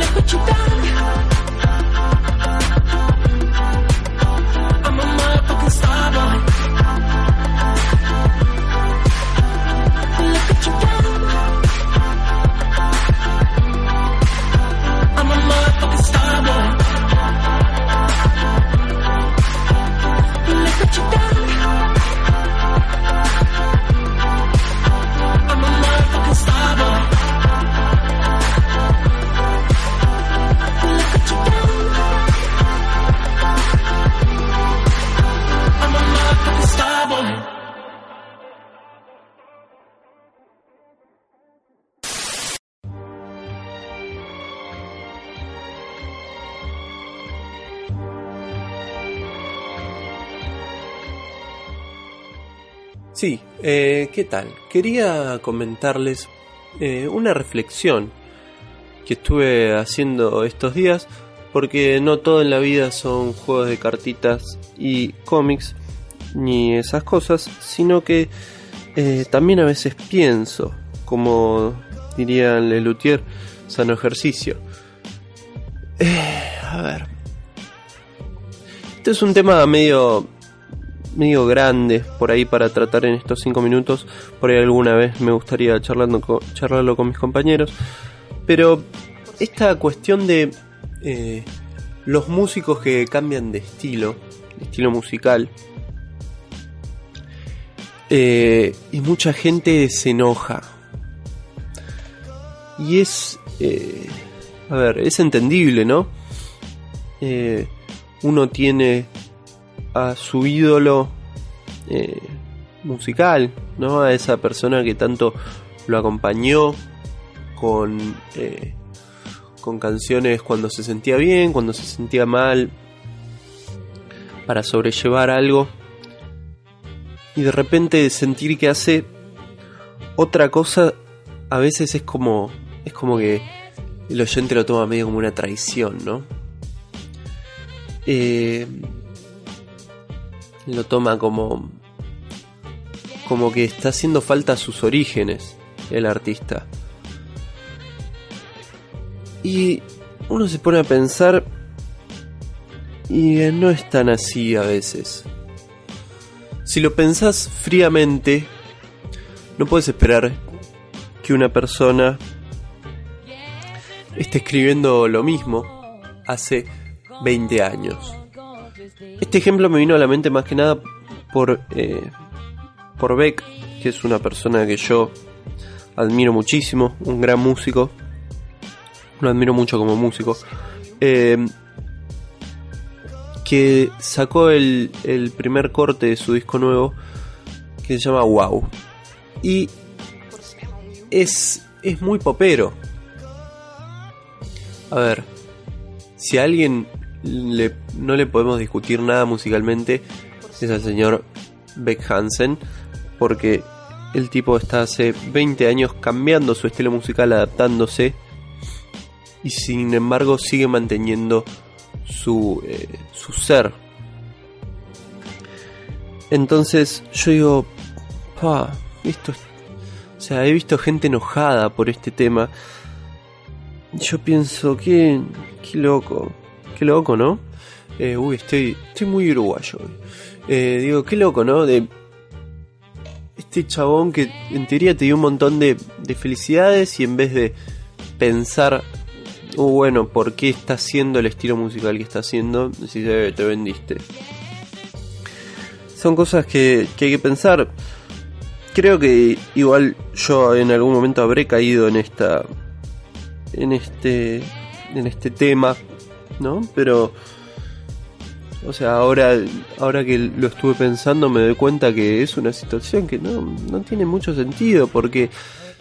Look what you done. I'm a motherfucking star boy. Sí, eh, ¿qué tal? Quería comentarles eh, una reflexión que estuve haciendo estos días, porque no todo en la vida son juegos de cartitas y cómics, ni esas cosas, sino que eh, también a veces pienso, como diría Lelutier, sano ejercicio. Eh, a ver. Este es un tema medio medio grandes por ahí para tratar en estos 5 minutos. Por ahí alguna vez me gustaría charlando charlarlo con mis compañeros. Pero esta cuestión de eh, los músicos que cambian de estilo, estilo musical, eh, y mucha gente se enoja. Y es... Eh, a ver, es entendible, ¿no? uno tiene a su ídolo eh, musical, ¿no? A esa persona que tanto lo acompañó con, eh, con canciones cuando se sentía bien, cuando se sentía mal, para sobrellevar algo. Y de repente sentir que hace otra cosa, a veces es como, es como que el oyente lo toma medio como una traición, ¿no? Eh, lo toma como como que está haciendo falta a sus orígenes el artista y uno se pone a pensar y no es tan así a veces si lo pensás fríamente no puedes esperar que una persona esté escribiendo lo mismo hace 20 años. Este ejemplo me vino a la mente más que nada por, eh, por Beck, que es una persona que yo admiro muchísimo, un gran músico. Lo admiro mucho como músico. Eh, que sacó el, el primer corte de su disco nuevo que se llama Wow. Y es, es muy popero. A ver, si alguien le- no le podemos discutir nada musicalmente, es al señor Beck Hansen, porque el tipo está hace 20 años cambiando su estilo musical, adaptándose, y sin embargo sigue manteniendo su, eh, su ser. Entonces yo digo, pa, esto, es- o sea, he visto gente enojada por este tema. Yo pienso, qué, qué loco, qué loco, ¿no? Eh, uy, estoy, estoy muy uruguayo. Eh, digo, qué loco, ¿no? De este chabón que en teoría te dio un montón de, de felicidades y en vez de pensar, uh, bueno, ¿por qué está haciendo el estilo musical que está haciendo? Decís, eh, te vendiste. Son cosas que, que hay que pensar. Creo que igual yo en algún momento habré caído en esta en este en este tema, ¿no? Pero o sea, ahora ahora que lo estuve pensando me doy cuenta que es una situación que no, no tiene mucho sentido porque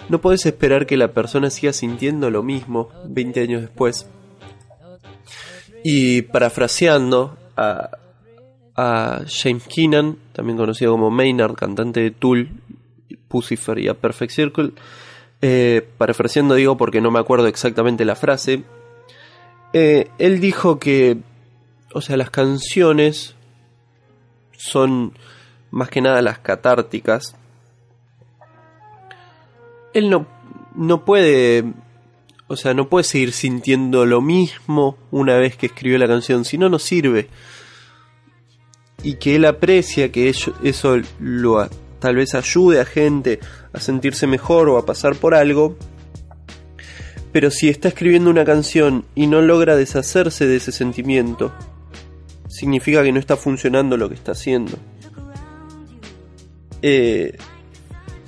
no podés esperar que la persona siga sintiendo lo mismo 20 años después. Y parafraseando a, a James Keenan, también conocido como Maynard, cantante de Tool, Pucifer y A Perfect Circle, eh, parafraseando digo porque no me acuerdo exactamente la frase, eh, él dijo que, o sea, las canciones son más que nada las catárticas. Él no, no puede, o sea, no puede seguir sintiendo lo mismo una vez que escribió la canción, si no, no sirve. Y que él aprecia que eso lo tal vez ayude a gente a sentirse mejor o a pasar por algo. Pero si está escribiendo una canción y no logra deshacerse de ese sentimiento, significa que no está funcionando lo que está haciendo. Eh,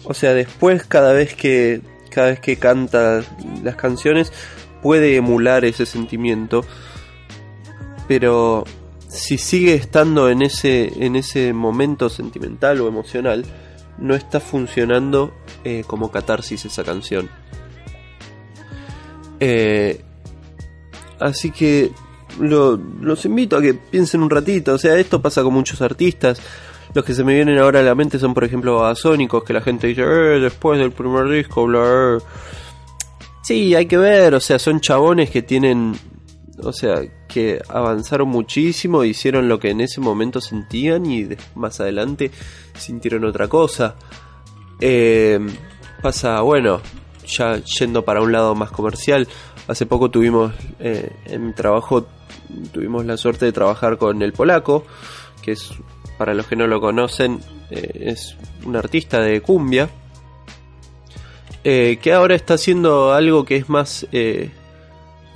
o sea, después cada vez que cada vez que canta las canciones puede emular ese sentimiento, pero si sigue estando en ese en ese momento sentimental o emocional, no está funcionando eh, como catarsis esa canción. Eh, así que lo- los invito a que piensen un ratito. O sea, esto pasa con muchos artistas. Los que se me vienen ahora a la mente son, por ejemplo, Babasónicos, que la gente dice, eh, después del primer disco, bla. Sí, hay que ver, o sea, son chabones que tienen, o sea, que avanzaron muchísimo, hicieron lo que en ese momento sentían y más adelante sintieron otra cosa. Eh, pasa, bueno, ya yendo para un lado más comercial, hace poco tuvimos eh, en mi trabajo, tuvimos la suerte de trabajar con el polaco, que es, para los que no lo conocen, eh, es un artista de cumbia, eh, que ahora está haciendo algo que es más, que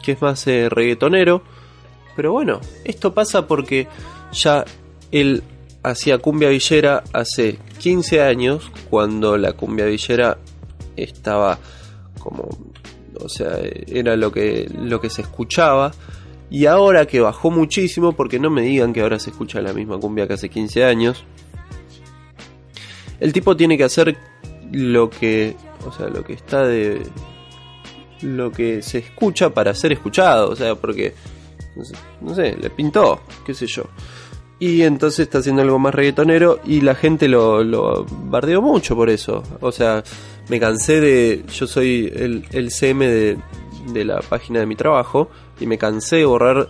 es más reggaetonero, pero bueno, esto pasa porque ya él hacía cumbia villera hace 15 años, cuando la cumbia villera estaba como, o sea, era lo que, lo que se escuchaba. Y ahora que bajó muchísimo, porque no me digan que ahora se escucha la misma cumbia que hace 15 años, el tipo tiene que hacer lo que, o sea, lo que está de, lo que se escucha para ser escuchado, o sea, porque, no sé, no sé, le pintó, qué sé yo. Y entonces está haciendo algo más reggaetonero y la gente lo, lo bardeó mucho por eso. O sea, me cansé de. Yo soy el, el CM de, de la página de mi trabajo y me cansé de borrar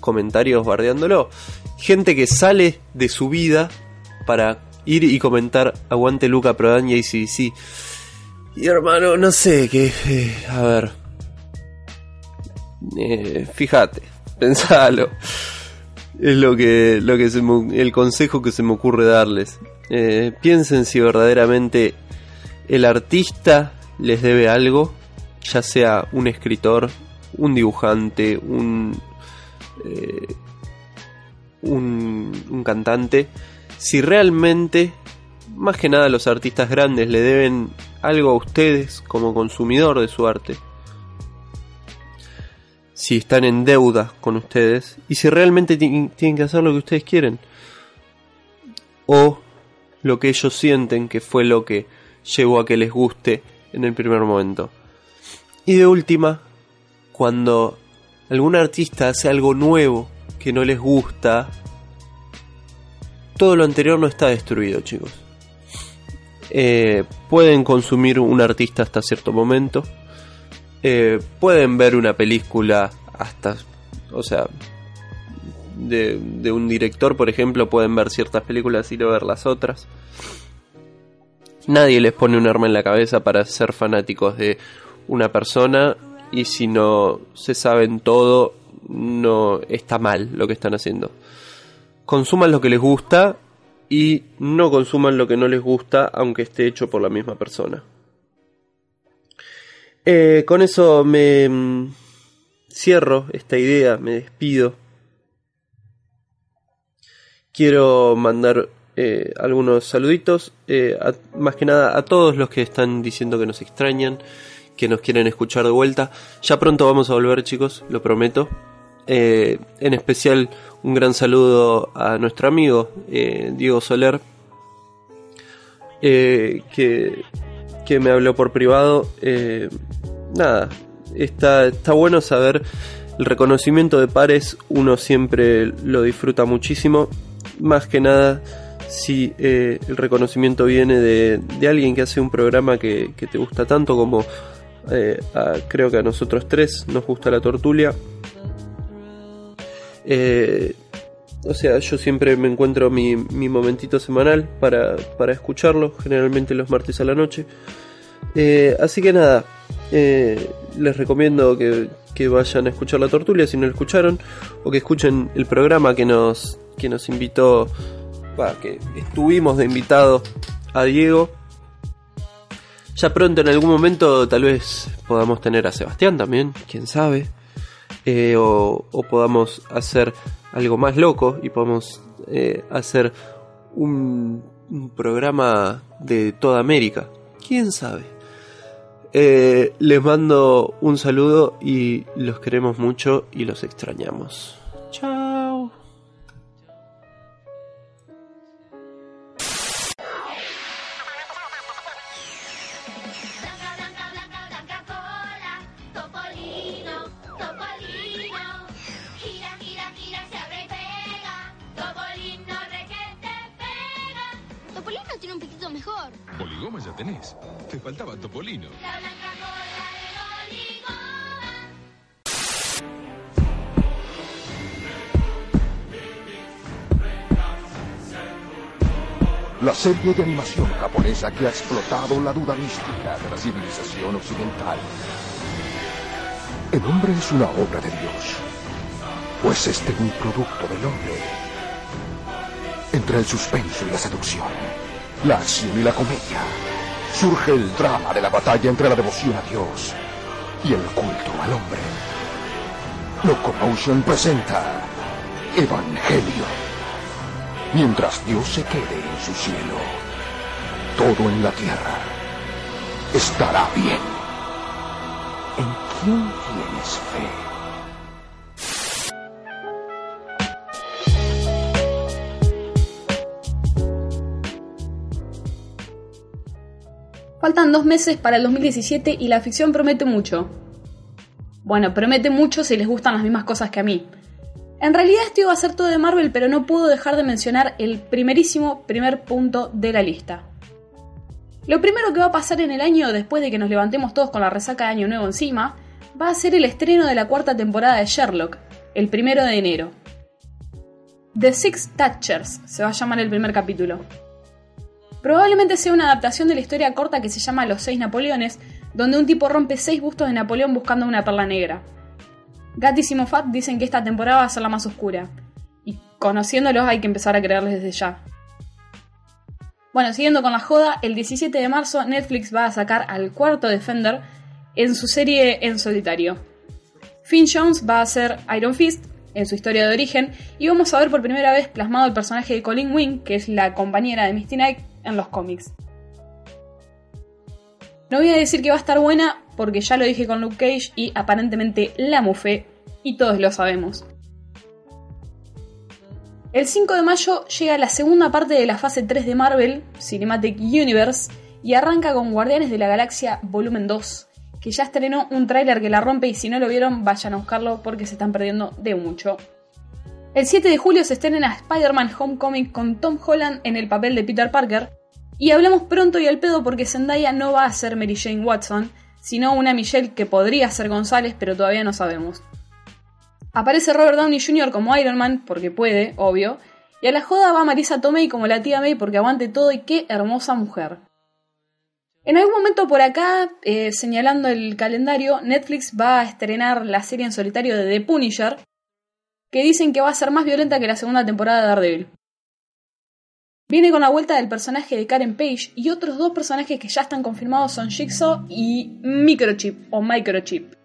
comentarios bardeándolo. Gente que sale de su vida para ir y comentar Aguante Luca Prodan y ACDC. Y hermano, no sé, que. eh, a ver. Eh, fíjate, pensalo. Es lo que, lo que se el consejo que se me ocurre darles. Eh, piensen si verdaderamente el artista les debe algo, ya sea un escritor, un dibujante, eh, un, un cantante, si realmente, más que nada los artistas grandes le deben algo a ustedes como consumidor de su arte si están en deuda con ustedes y si realmente ti- tienen que hacer lo que ustedes quieren o lo que ellos sienten que fue lo que llevó a que les guste en el primer momento. Y de última, cuando algún artista hace algo nuevo que no les gusta, todo lo anterior no está destruido, chicos. Eh, pueden consumir un artista hasta cierto momento, eh, pueden ver una película hasta, o sea, de, de un director, por ejemplo, pueden ver ciertas películas y no ver las otras. Nadie les pone un arma en la cabeza para ser fanáticos de una persona y si no se saben todo, no está mal lo que están haciendo. Consuman lo que les gusta y no consuman lo que no les gusta aunque esté hecho por la misma persona. Eh, con eso me mm, cierro esta idea, me despido. Quiero mandar eh, algunos saluditos, eh, más que nada a todos los que están diciendo que nos extrañan, que nos quieren escuchar de vuelta. Ya pronto vamos a volver, chicos, lo prometo. En especial un gran saludo a nuestro amigo Diego Soler, que, que me habló por privado. Eh, nada, está, está bueno saber el reconocimiento de pares, uno siempre lo disfruta muchísimo, más que nada si eh, el reconocimiento viene de, de alguien que hace un programa que, te gusta tanto como eh, creo que a nosotros tres nos gusta la tortulia. O sea, yo siempre me encuentro mi, mi momentito semanal para, para escucharlo, generalmente los martes a la noche. Eh, así que nada, eh, les recomiendo que, que vayan a escuchar la tortulia si no lo escucharon, o que escuchen el programa que nos, que nos invitó, bah, que estuvimos de invitado a Diego. Ya pronto en algún momento tal vez podamos tener a Sebastián también, quién sabe. Eh, o, podamos hacer algo más loco y podamos eh, hacer un, un programa de toda América. ¿Quién sabe? Eh, les mando un saludo y los queremos mucho y los extrañamos. Que ha explotado la duda mística de la civilización occidental. El hombre es una obra de Dios. ¿O es este un producto del hombre? Entre el suspenso y la seducción, la acción y la comedia, surge el drama de la batalla entre la devoción a Dios y el culto al hombre. Locomotion presenta Evangelio. mientras Dios se quede en su cielo. Todo en la tierra estará bien. ¿En quién tienes fe? Faltan dos meses para el 2017 y la ficción promete mucho. Bueno, promete mucho si les gustan las mismas cosas que a mí. En realidad esto iba a ser todo de Marvel, pero no puedo dejar de mencionar el primerísimo primer punto de la lista. Lo primero que va a pasar en el año, después de que nos levantemos todos con la resaca de Año Nuevo encima, va a ser el estreno de la cuarta temporada de Sherlock, el primero de enero. The Six Touchers se va a llamar el primer capítulo. Probablemente sea una adaptación de la historia corta que se llama Los Seis Napoleones, donde un tipo rompe seis bustos de Napoleón buscando una perla negra. Gatis y Moffat dicen que esta temporada va a ser la más oscura, y conociéndolos hay que empezar a creerles desde ya. Bueno, siguiendo con la joda, el 17 de marzo Netflix va a sacar al cuarto Defender en su serie en solitario. Finn Jones va a ser Iron Fist en su historia de origen y vamos a ver por primera vez plasmado el personaje de Colleen Wing, que es la compañera de Misty Knight en los cómics. No voy a decir que va a estar buena porque ya lo dije con Luke Cage y aparentemente la mufé y todos lo sabemos. El 5 de mayo llega la segunda parte de la fase 3 de Marvel, Cinematic Universe, y arranca con Guardianes de la Galaxia Volumen 2, que ya estrenó un tráiler que la rompe y si no lo vieron vayan a buscarlo porque se están perdiendo de mucho. El 7 de julio se estrena Spider-Man Homecoming con Tom Holland en el papel de Peter Parker, y hablamos pronto y al pedo porque Zendaya no va a ser Mary Jane Watson, sino una Michelle que podría ser González, pero todavía no sabemos. Aparece Robert Downey Jr. como Iron Man, porque puede, obvio, y a la joda va Marisa Tomei como la tía May porque aguante todo y qué hermosa mujer. En algún momento por acá, eh, señalando el calendario, Netflix va a estrenar la serie en solitario de The Punisher, que dicen que va a ser más violenta que la segunda temporada de Daredevil. Viene con la vuelta del personaje de Karen Page y otros dos personajes que ya están confirmados son Jigsaw y Microchip o Microchip.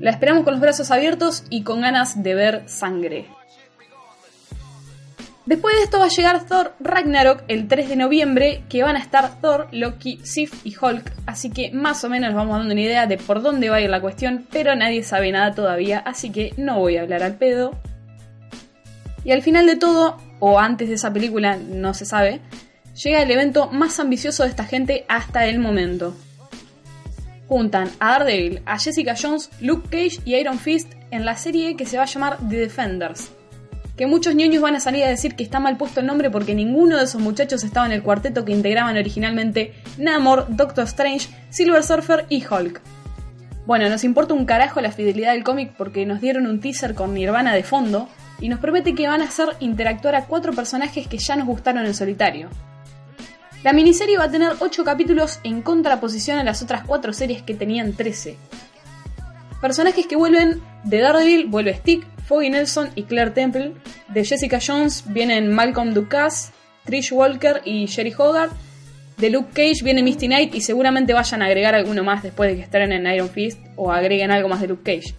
La esperamos con los brazos abiertos y con ganas de ver sangre. Después de esto va a llegar Thor Ragnarok el 3 de noviembre, que van a estar Thor, Loki, Sif y Hulk, así que más o menos vamos dando una idea de por dónde va a ir la cuestión, pero nadie sabe nada todavía, así que no voy a hablar al pedo. Y al final de todo, o antes de esa película, no se sabe, llega el evento más ambicioso de esta gente hasta el momento. Juntan a Daredevil, a Jessica Jones, Luke Cage y Iron Fist en la serie que se va a llamar The Defenders. Que muchos niños van a salir a decir que está mal puesto el nombre porque ninguno de esos muchachos estaba en el cuarteto que integraban originalmente Namor, Doctor Strange, Silver Surfer y Hulk. Bueno, nos importa un carajo la fidelidad del cómic porque nos dieron un teaser con Nirvana de fondo, y nos promete que van a hacer interactuar a cuatro personajes que ya nos gustaron en solitario. La miniserie va a tener 8 capítulos en contraposición a las otras 4 series que tenían 13. Personajes que vuelven de Daredevil vuelve Stick, Foggy Nelson y Claire Temple. De Jessica Jones vienen Malcolm Ducasse, Trish Walker y Sherry Hogarth. De Luke Cage viene Misty Knight y seguramente vayan a agregar alguno más después de que estén en Iron Fist o agreguen algo más de Luke Cage.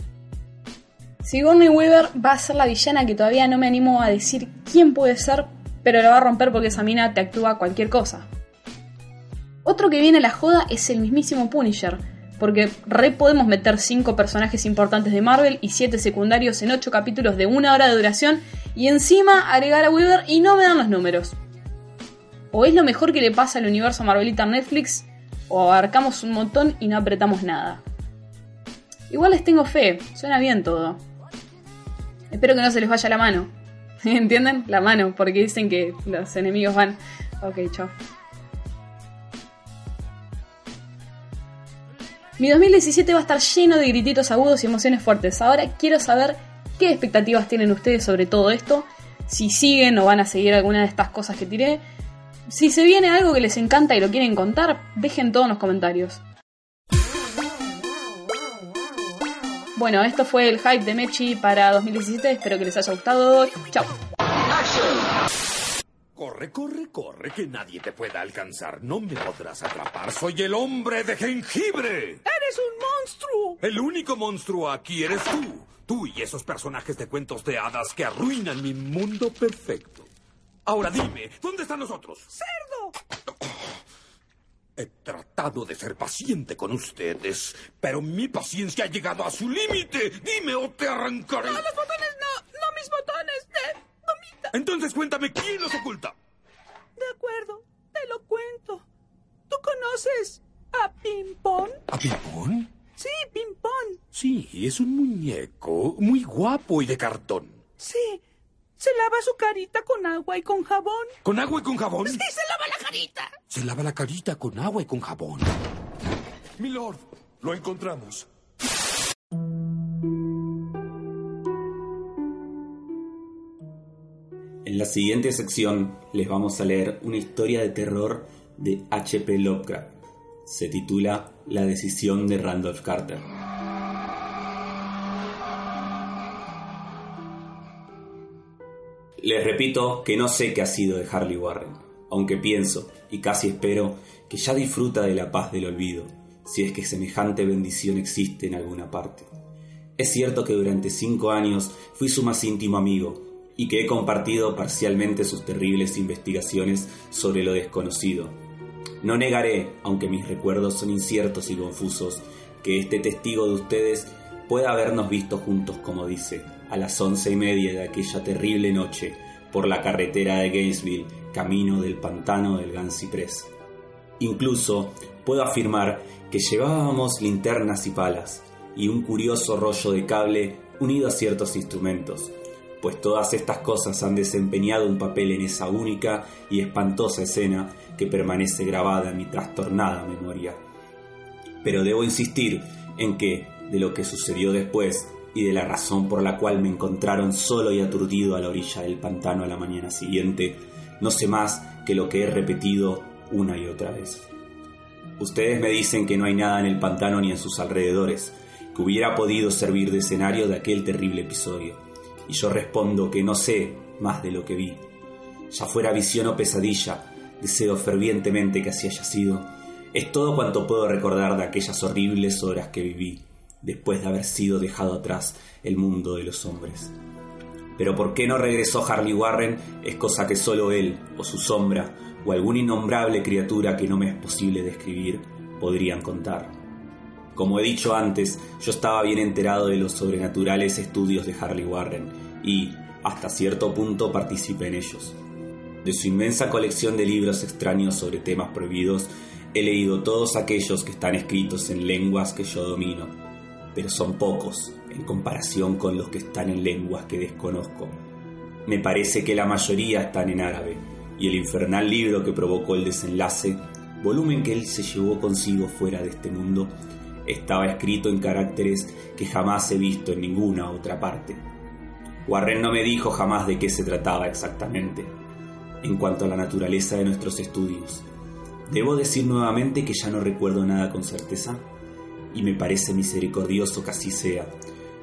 Sigourney Weaver va a ser la villana que todavía no me animo a decir quién puede ser, pero la va a romper porque esa mina te actúa cualquier cosa. Otro que viene a la joda es el mismísimo Punisher, porque re podemos meter 5 personajes importantes de Marvel y 7 secundarios en 8 capítulos de una hora de duración y encima agregar a Weaver y no me dan los números. O es lo mejor que le pasa al universo Marvelita Netflix, o abarcamos un montón y no apretamos nada. Igual les tengo fe, suena bien todo. Espero que no se les vaya la mano. ¿Entienden? La mano, porque dicen que los enemigos van. Ok, chao. Mi 2017 va a estar lleno de grititos agudos y emociones fuertes. Ahora quiero saber qué expectativas tienen ustedes sobre todo esto. Si siguen o van a seguir alguna de estas cosas que tiré. Si se viene algo que les encanta y lo quieren contar, dejen todo en los comentarios. Bueno, esto fue el hype de Mechi para 2017. Espero que les haya gustado. Chao. Corre, corre, corre, que nadie te pueda alcanzar. No me podrás atrapar. Soy el hombre de jengibre. ¡Eres un monstruo! El único monstruo aquí eres tú. Tú y esos personajes de cuentos de hadas que arruinan mi mundo perfecto. Ahora dime, ¿dónde están los otros? ¡Cerdo! He tratado de ser paciente con ustedes, pero mi paciencia ha llegado a su límite. Dime o te arrancaré. No, los botones no, no mis botones. Eh, vomita. Entonces cuéntame quién los oculta. De acuerdo, te lo cuento. ¿Tú conoces a Pimpón? ¿A Pimpón? Sí, Pimpón. Sí, es un muñeco muy guapo y de cartón. Sí, se lava su carita con agua y con jabón. ¿Con agua y con jabón? Sí, se lava la carita. Se lava la carita con agua y con jabón. Milord, lo encontramos. En la siguiente sección les vamos a leer una historia de terror de H.P. Lovecraft. Se titula La decisión de Randolph Carter. Les repito que no sé qué ha sido de Harley Warren, aunque pienso y casi espero que ya disfruta de la paz del olvido, si es que semejante bendición existe en alguna parte. Es cierto que durante cinco años fui su más íntimo amigo y que he compartido parcialmente sus terribles investigaciones sobre lo desconocido. No negaré, aunque mis recuerdos son inciertos y confusos, que este testigo de ustedes pueda habernos visto juntos, como dice, a las once y media de aquella terrible noche por la carretera de Gainesville, camino del pantano del Gran Ciprés. Incluso puedo afirmar que llevábamos linternas y palas y un curioso rollo de cable unido a ciertos instrumentos, pues todas estas cosas han desempeñado un papel en esa única y espantosa escena que permanece grabada en mi trastornada memoria. Pero debo insistir en que, de lo que sucedió después y de la razón por la cual me encontraron solo y aturdido a la orilla del pantano a la mañana siguiente, no sé más que lo que he repetido una y otra vez. Ustedes me dicen que no hay nada en el pantano ni en sus alrededores que hubiera podido servir de escenario de aquel terrible episodio, y yo respondo que no sé más de lo que vi. Ya fuera visión o pesadilla, deseo fervientemente que así haya sido. Es todo cuanto puedo recordar de aquellas horribles horas que viví, después de haber sido dejado atrás el mundo de los hombres. Pero por qué no regresó Harley Warren es cosa que solo él, o su sombra, o alguna innombrable criatura que no me es posible describir, podrían contar. Como he dicho antes, yo estaba bien enterado de los sobrenaturales estudios de Harley Warren y, hasta cierto punto, participé en ellos. De su inmensa colección de libros extraños sobre temas prohibidos, he leído todos aquellos que están escritos en lenguas que yo domino, pero son pocos en comparación con los que están en lenguas que desconozco. Me parece que la mayoría están en árabe, y el infernal libro que provocó el desenlace, volumen que él se llevó consigo fuera de este mundo, estaba escrito en caracteres que jamás he visto en ninguna otra parte. Warren no me dijo jamás de qué se trataba exactamente, en cuanto a la naturaleza de nuestros estudios. Debo decir nuevamente que ya no recuerdo nada con certeza, y me parece misericordioso que así sea,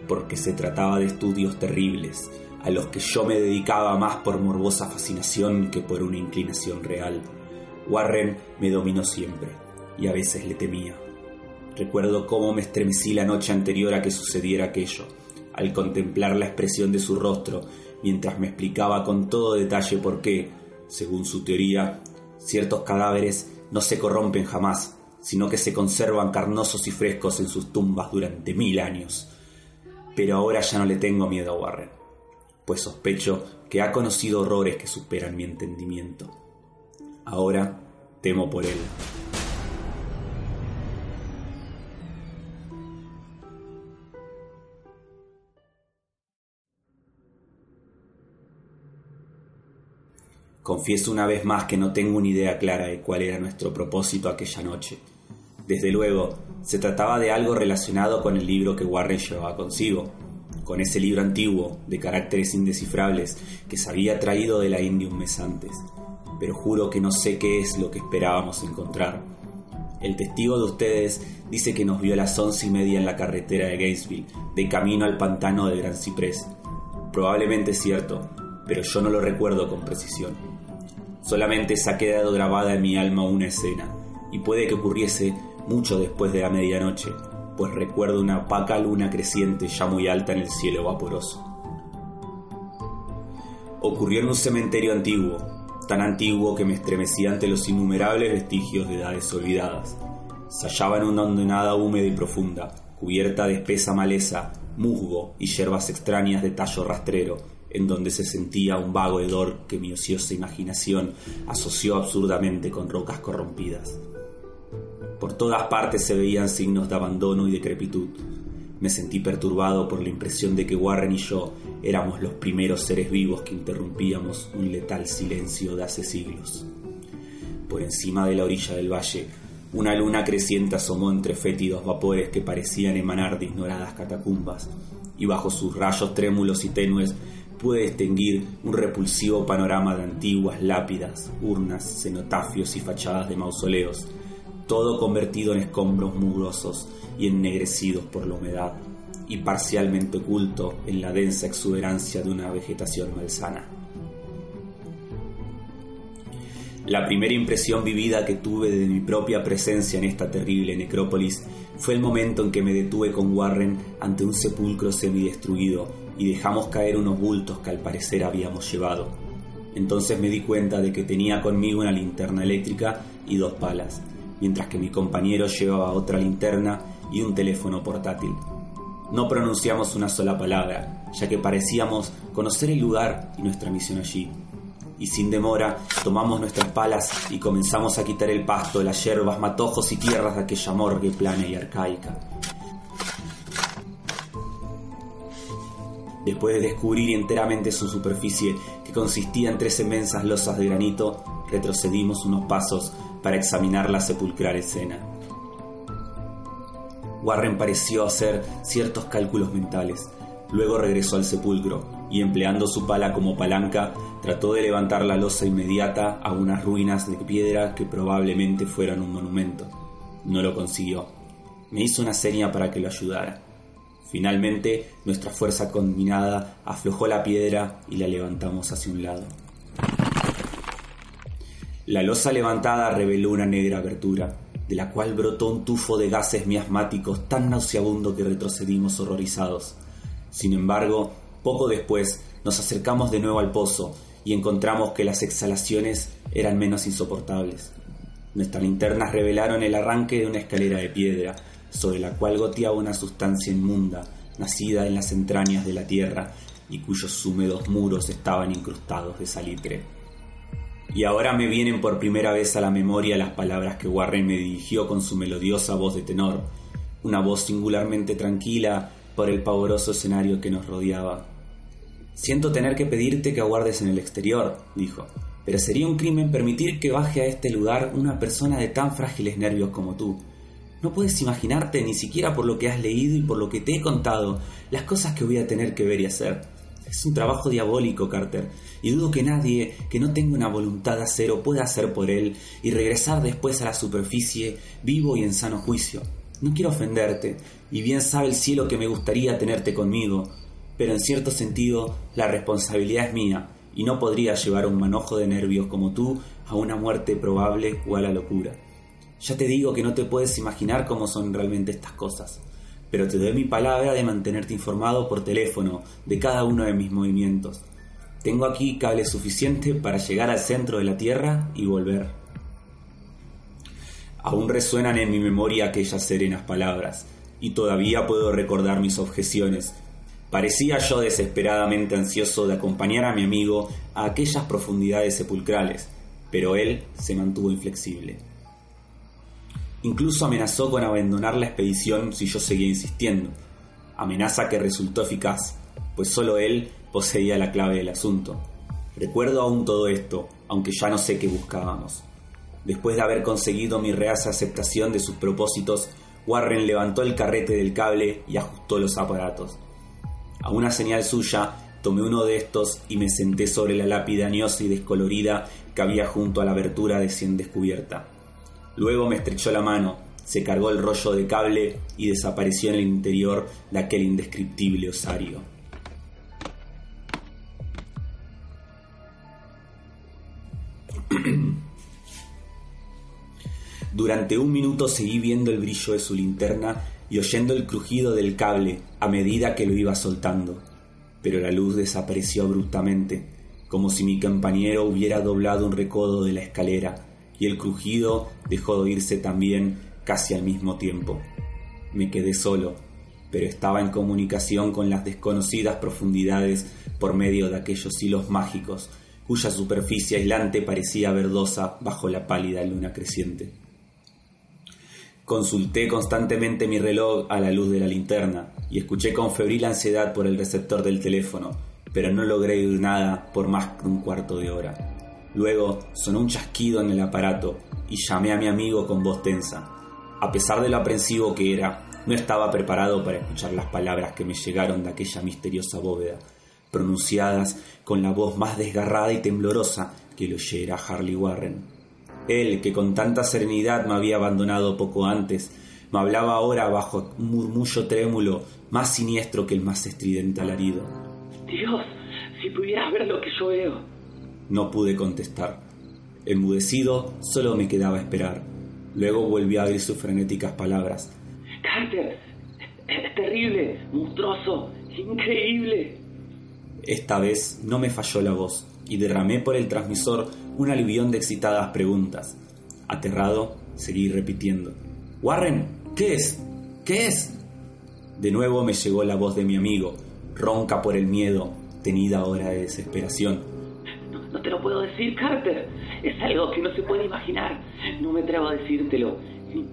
porque se trataba de estudios terribles, a los que yo me dedicaba más por morbosa fascinación que por una inclinación real. Warren me dominó siempre, y a veces le temía. Recuerdo cómo me estremecí la noche anterior a que sucediera aquello, al contemplar la expresión de su rostro, mientras me explicaba con todo detalle por qué, según su teoría, ciertos cadáveres no se corrompen jamás, sino que se conservan carnosos y frescos en sus tumbas durante mil años. Pero ahora ya no le tengo miedo a Warren, pues sospecho que ha conocido horrores que superan mi entendimiento. Ahora temo por él. Confieso una vez más que no tengo una idea clara de cuál era nuestro propósito aquella noche. Desde luego, se trataba de algo relacionado con el libro que Warren llevaba consigo, con ese libro antiguo, de caracteres indescifrables, que se había traído de la India un mes antes. Pero juro que no sé qué es lo que esperábamos encontrar. El testigo de ustedes dice que nos vio a las once y media en la carretera de Gainesville, de camino al pantano del Gran Ciprés. Probablemente es cierto, pero yo no lo recuerdo con precisión. Solamente se ha quedado grabada en mi alma una escena, y puede que ocurriese mucho después de la medianoche, pues recuerdo una opaca luna creciente ya muy alta en el cielo vaporoso. Ocurrió en un cementerio antiguo, tan antiguo que me estremecí ante los innumerables vestigios de edades olvidadas. Se hallaba en una hondonada húmeda y profunda, cubierta de espesa maleza, musgo y hierbas extrañas de tallo rastrero, en donde se sentía un vago hedor que mi ociosa imaginación asoció absurdamente con rocas corrompidas. Por todas partes se veían signos de abandono y decrepitud. Me sentí perturbado por la impresión de que Warren y yo éramos los primeros seres vivos que interrumpíamos un letal silencio de hace siglos. Por encima de la orilla del valle, una luna creciente asomó entre fétidos vapores que parecían emanar de ignoradas catacumbas, y bajo sus rayos trémulos y tenues pude distinguir un repulsivo panorama de antiguas lápidas, urnas, cenotafios y fachadas de mausoleos, todo convertido en escombros mugrosos y ennegrecidos por la humedad, y parcialmente oculto en la densa exuberancia de una vegetación malsana. La primera impresión vivida que tuve de mi propia presencia en esta terrible necrópolis fue el momento en que me detuve con Warren ante un sepulcro semidestruido y dejamos caer unos bultos que al parecer habíamos llevado. Entonces me di cuenta de que tenía conmigo una linterna eléctrica y dos palas, mientras que mi compañero llevaba otra linterna y un teléfono portátil. No pronunciamos una sola palabra, ya que parecíamos conocer el lugar y nuestra misión allí y sin demora tomamos nuestras palas y comenzamos a quitar el pasto, las hierbas, matojos y tierras de aquella morgue plana y arcaica. Después de descubrir enteramente su superficie, que consistía en tres inmensas losas de granito, retrocedimos unos pasos para examinar la sepulcral escena. Warren pareció hacer ciertos cálculos mentales. Luego regresó al sepulcro y empleando su pala como palanca, trató de levantar la losa inmediata a unas ruinas de piedra que probablemente fueran un monumento. No lo consiguió. Me hizo una seña para que lo ayudara. Finalmente, nuestra fuerza combinada aflojó la piedra y la levantamos hacia un lado. La losa levantada reveló una negra abertura, de la cual brotó un tufo de gases miasmáticos tan nauseabundo que retrocedimos horrorizados. Sin embargo, poco después nos acercamos de nuevo al pozo y encontramos que las exhalaciones eran menos insoportables. Nuestras linternas revelaron el arranque de una escalera de piedra, sobre la cual goteaba una sustancia inmunda, nacida en las entrañas de la tierra y cuyos húmedos muros estaban incrustados de salitre. Y ahora me vienen por primera vez a la memoria las palabras que Warren me dirigió con su melodiosa voz de tenor, una voz singularmente tranquila por el pavoroso escenario que nos rodeaba. Siento tener que pedirte que aguardes en el exterior, dijo, pero sería un crimen permitir que baje a este lugar una persona de tan frágiles nervios como tú. No puedes imaginarte, ni siquiera por lo que has leído y por lo que te he contado, las cosas que voy a tener que ver y hacer. Es un trabajo diabólico, Carter, y dudo que nadie que no tenga una voluntad de acero pueda hacer por él y regresar después a la superficie vivo y en sano juicio. No quiero ofenderte, y bien sabe el cielo que me gustaría tenerte conmigo, pero en cierto sentido la responsabilidad es mía, y no podría llevar un manojo de nervios como tú a una muerte probable o a la locura. Ya te digo que no te puedes imaginar cómo son realmente estas cosas, pero te doy mi palabra de mantenerte informado por teléfono de cada uno de mis movimientos. Tengo aquí cable suficiente para llegar al centro de la Tierra y volver. Aún resuenan en mi memoria aquellas serenas palabras, y todavía puedo recordar mis objeciones. Parecía yo desesperadamente ansioso de acompañar a mi amigo a aquellas profundidades sepulcrales, pero él se mantuvo inflexible. Incluso amenazó con abandonar la expedición si yo seguía insistiendo, amenaza que resultó eficaz, pues solo él poseía la clave del asunto. Recuerdo aún todo esto, aunque ya no sé qué buscábamos. Después de haber conseguido mi real aceptación de sus propósitos, Warren levantó el carrete del cable y ajustó los aparatos. A una señal suya, tomé uno de estos y me senté sobre la lápida añosa y descolorida que había junto a la abertura de cien descubierta. Luego me estrechó la mano, se cargó el rollo de cable y desapareció en el interior de aquel indescriptible osario. Durante un minuto seguí viendo el brillo de su linterna y oyendo el crujido del cable a medida que lo iba soltando, pero la luz desapareció abruptamente como si mi compañero hubiera doblado un recodo de la escalera, y el crujido dejó de oírse también casi al mismo tiempo. Me quedé solo, pero estaba en comunicación con las desconocidas profundidades por medio de aquellos hilos mágicos, cuya superficie aislante parecía verdosa bajo la pálida luna creciente. Consulté constantemente mi reloj a la luz de la linterna y escuché con febril ansiedad por el receptor del teléfono, pero no logré oír nada por más de un cuarto de hora. Luego sonó un chasquido en el aparato y llamé a mi amigo con voz tensa. A pesar de lo aprensivo que era, no estaba preparado para escuchar las palabras que me llegaron de aquella misteriosa bóveda, pronunciadas con la voz más desgarrada y temblorosa que lo oyera Harley Warren. Él, que con tanta serenidad me había abandonado poco antes, me hablaba ahora bajo un murmullo trémulo, más siniestro que el más estridente alarido. Dios, si pudieras ver lo que yo veo. No pude contestar. Enmudecido, solo me quedaba esperar. Luego volvió a oír sus frenéticas palabras. Carter, es terrible, monstruoso, increíble. Esta vez no me falló la voz y derramé por el transmisor un alivión de excitadas preguntas. Aterrado, seguí repitiendo. Warren, ¿qué es? ¿Qué es? De nuevo me llegó la voz de mi amigo, ronca por el miedo, tenida ahora de desesperación. Puedo decir, Carter. Es algo que no se puede imaginar. No me atrevo a decírtelo.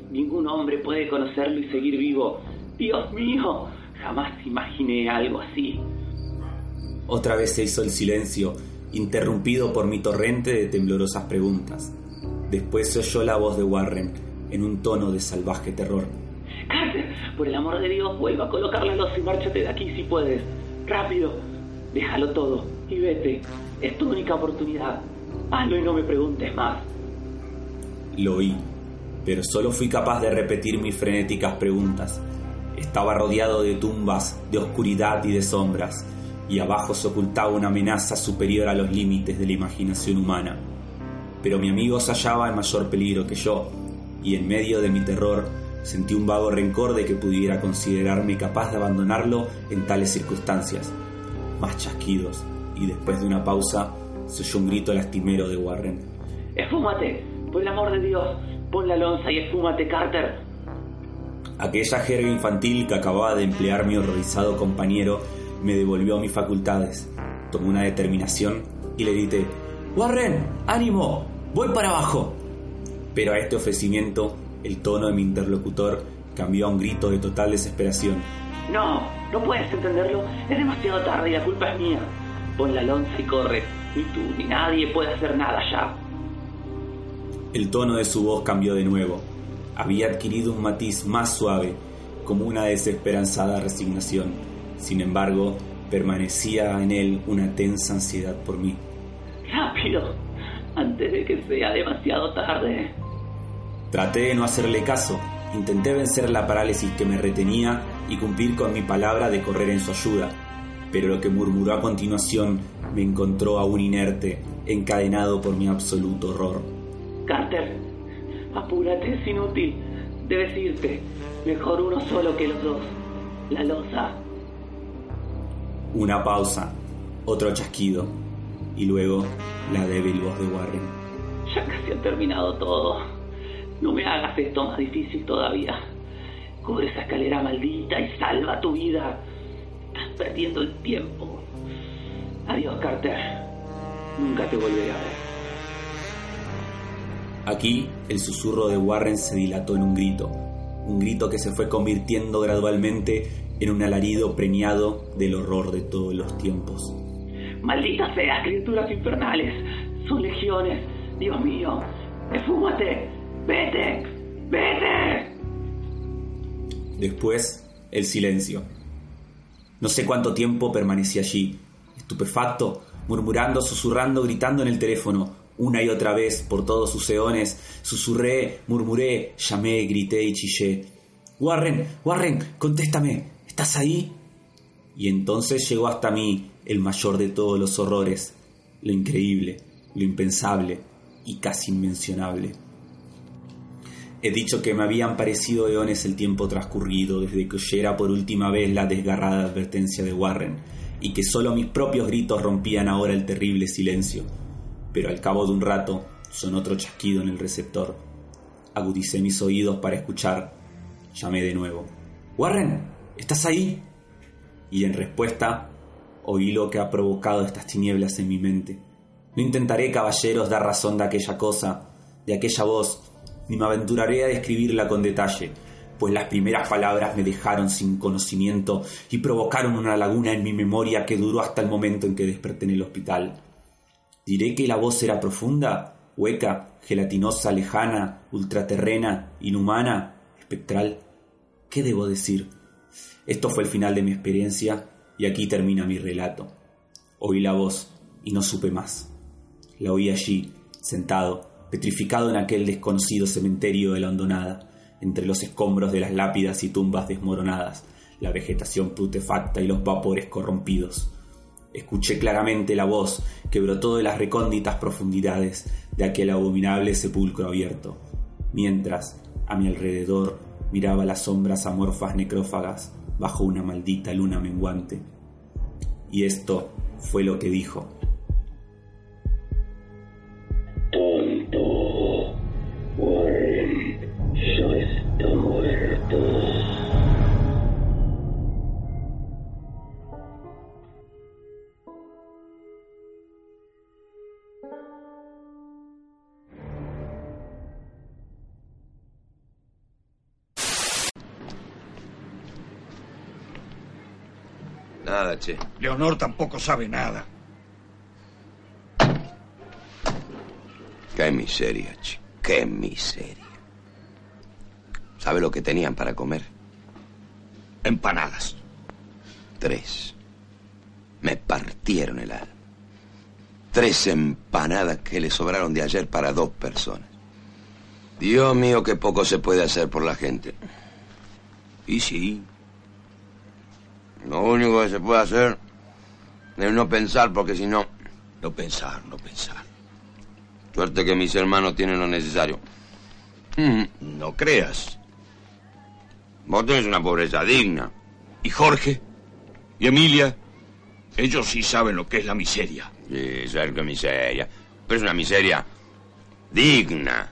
Ningún hombre puede conocerlo y seguir vivo. Dios mío, jamás imaginé algo así. Otra vez se hizo el silencio interrumpido por mi torrente de temblorosas preguntas. Después se oyó la voz de Warren en un tono de salvaje terror. Carter, por el amor de Dios, vuelva a colocar la luz y márchate de aquí si puedes. Rápido, déjalo todo y vete. Es tu única oportunidad. Hazlo y no me preguntes más. Lo oí, pero solo fui capaz de repetir mis frenéticas preguntas. Estaba rodeado de tumbas, de oscuridad y de sombras y abajo se ocultaba una amenaza superior a los límites de la imaginación humana. Pero mi amigo se hallaba en mayor peligro que yo, y en medio de mi terror sentí un vago rencor de que pudiera considerarme capaz de abandonarlo en tales circunstancias. Más chasquidos, y después de una pausa se oyó un grito lastimero de Warren. ¡Esfúmate! Por el amor de Dios, pon la lonza y esfúmate, Carter. Aquella jerga infantil que acababa de emplear mi horrorizado compañero me devolvió a mis facultades. Tomé una determinación y le grité, Warren, ánimo, voy para abajo. Pero a este ofrecimiento, el tono de mi interlocutor cambió a un grito de total desesperación. No, no puedes entenderlo, es demasiado tarde y la culpa es mía. Pon la lonza y corre, ni tú ni nadie puede hacer nada ya. El tono de su voz cambió de nuevo. Había adquirido un matiz más suave, como una desesperanzada resignación sin embargo, permanecía en él una tensa ansiedad por mí. Rápido, antes de que sea demasiado tarde. Traté de no hacerle caso. Intenté vencer la parálisis que me retenía y cumplir con mi palabra de correr en su ayuda. Pero lo que murmuró a continuación me encontró aún inerte, encadenado por mi absoluto horror. Carter, apúrate, es inútil. Debes irte. Mejor uno solo que los dos. La losa una pausa, otro chasquido y luego la débil voz de Warren. Ya casi ha terminado todo. No me hagas esto más difícil todavía. Cubre esa escalera maldita y salva tu vida. Perdiendo el tiempo. Adiós, Carter. Nunca te volveré a ver. Aquí el susurro de Warren se dilató en un grito, un grito que se fue convirtiendo gradualmente en un alarido preñado del horror de todos los tiempos. Malditas seas, criaturas infernales. Son legiones. Dios mío. Esfúmate. Vete. Vete. Después, el silencio. No sé cuánto tiempo permanecí allí, estupefacto, murmurando, susurrando, gritando en el teléfono, una y otra vez por todos sus eones. Susurré, murmuré, llamé, grité y chillé. Warren, Warren, contéstame. ¿Estás ahí? Y entonces llegó hasta mí el mayor de todos los horrores, lo increíble, lo impensable y casi inmencionable. He dicho que me habían parecido eones el tiempo transcurrido desde que oyera por última vez la desgarrada advertencia de Warren, y que solo mis propios gritos rompían ahora el terrible silencio. Pero al cabo de un rato sonó otro chasquido en el receptor. Agudicé mis oídos para escuchar. Llamé de nuevo. Warren, ¿estás ahí? Y en respuesta oí lo que ha provocado estas tinieblas en mi mente. No intentaré, caballeros, dar razón de aquella cosa, de aquella voz, ni me aventuraré a describirla con detalle, pues las primeras palabras me dejaron sin conocimiento y provocaron una laguna en mi memoria que duró hasta el momento en que desperté en el hospital. ¿Diré que la voz era profunda, hueca, gelatinosa, lejana, ultraterrena, inhumana, espectral? ¿Qué debo decir? Esto fue el final de mi experiencia y aquí termina mi relato. Oí la voz y no supe más. La oí allí, sentado, petrificado en aquel desconocido cementerio de la hondonada, entre los escombros de las lápidas y tumbas desmoronadas, la vegetación putefacta y los vapores corrompidos. Escuché claramente la voz que brotó de las recónditas profundidades de aquel abominable sepulcro abierto, mientras, a mi alrededor, miraba las sombras amorfas necrófagas bajo una maldita luna menguante. Y esto fue lo que dijo. Nada, che. Leonor tampoco sabe nada. Qué miseria, che. Qué miseria. ¿Sabe lo que tenían para comer? Empanadas. Tres. Me partieron el alma. Tres empanadas que le sobraron de ayer para dos personas. Dios mío, qué poco se puede hacer por la gente. Y sí. Lo único que se puede hacer es no pensar, porque si no... No pensar, no pensar. Suerte que mis hermanos tienen lo necesario. No creas. Vos tenés una pobreza digna. ¿Y Jorge? ¿Y Emilia? Ellos sí saben lo que es la miseria. Sí, saben que miseria. Pero es una miseria digna.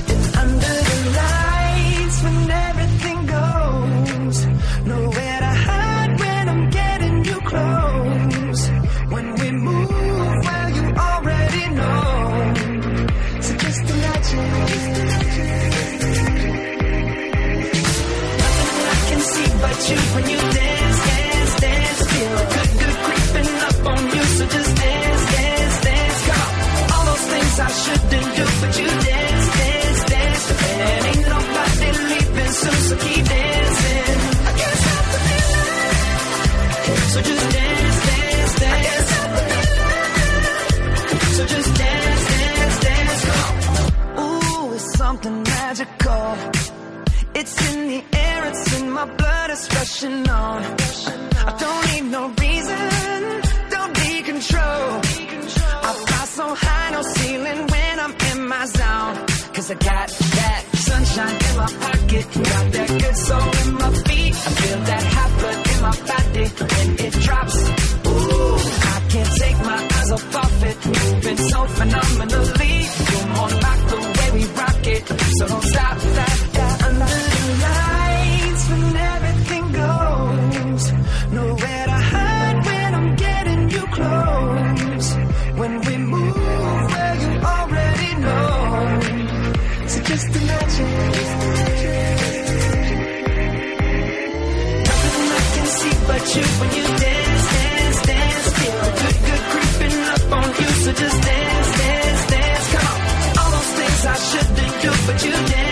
I don't need no reason. Don't be controlled. I've got that sunshine in my pocket, got that good soul my body when it drops. Ooh, I can't take my eyes off of it, moving so phenomenally. You're more like the way we rock it, so don't. but you dance.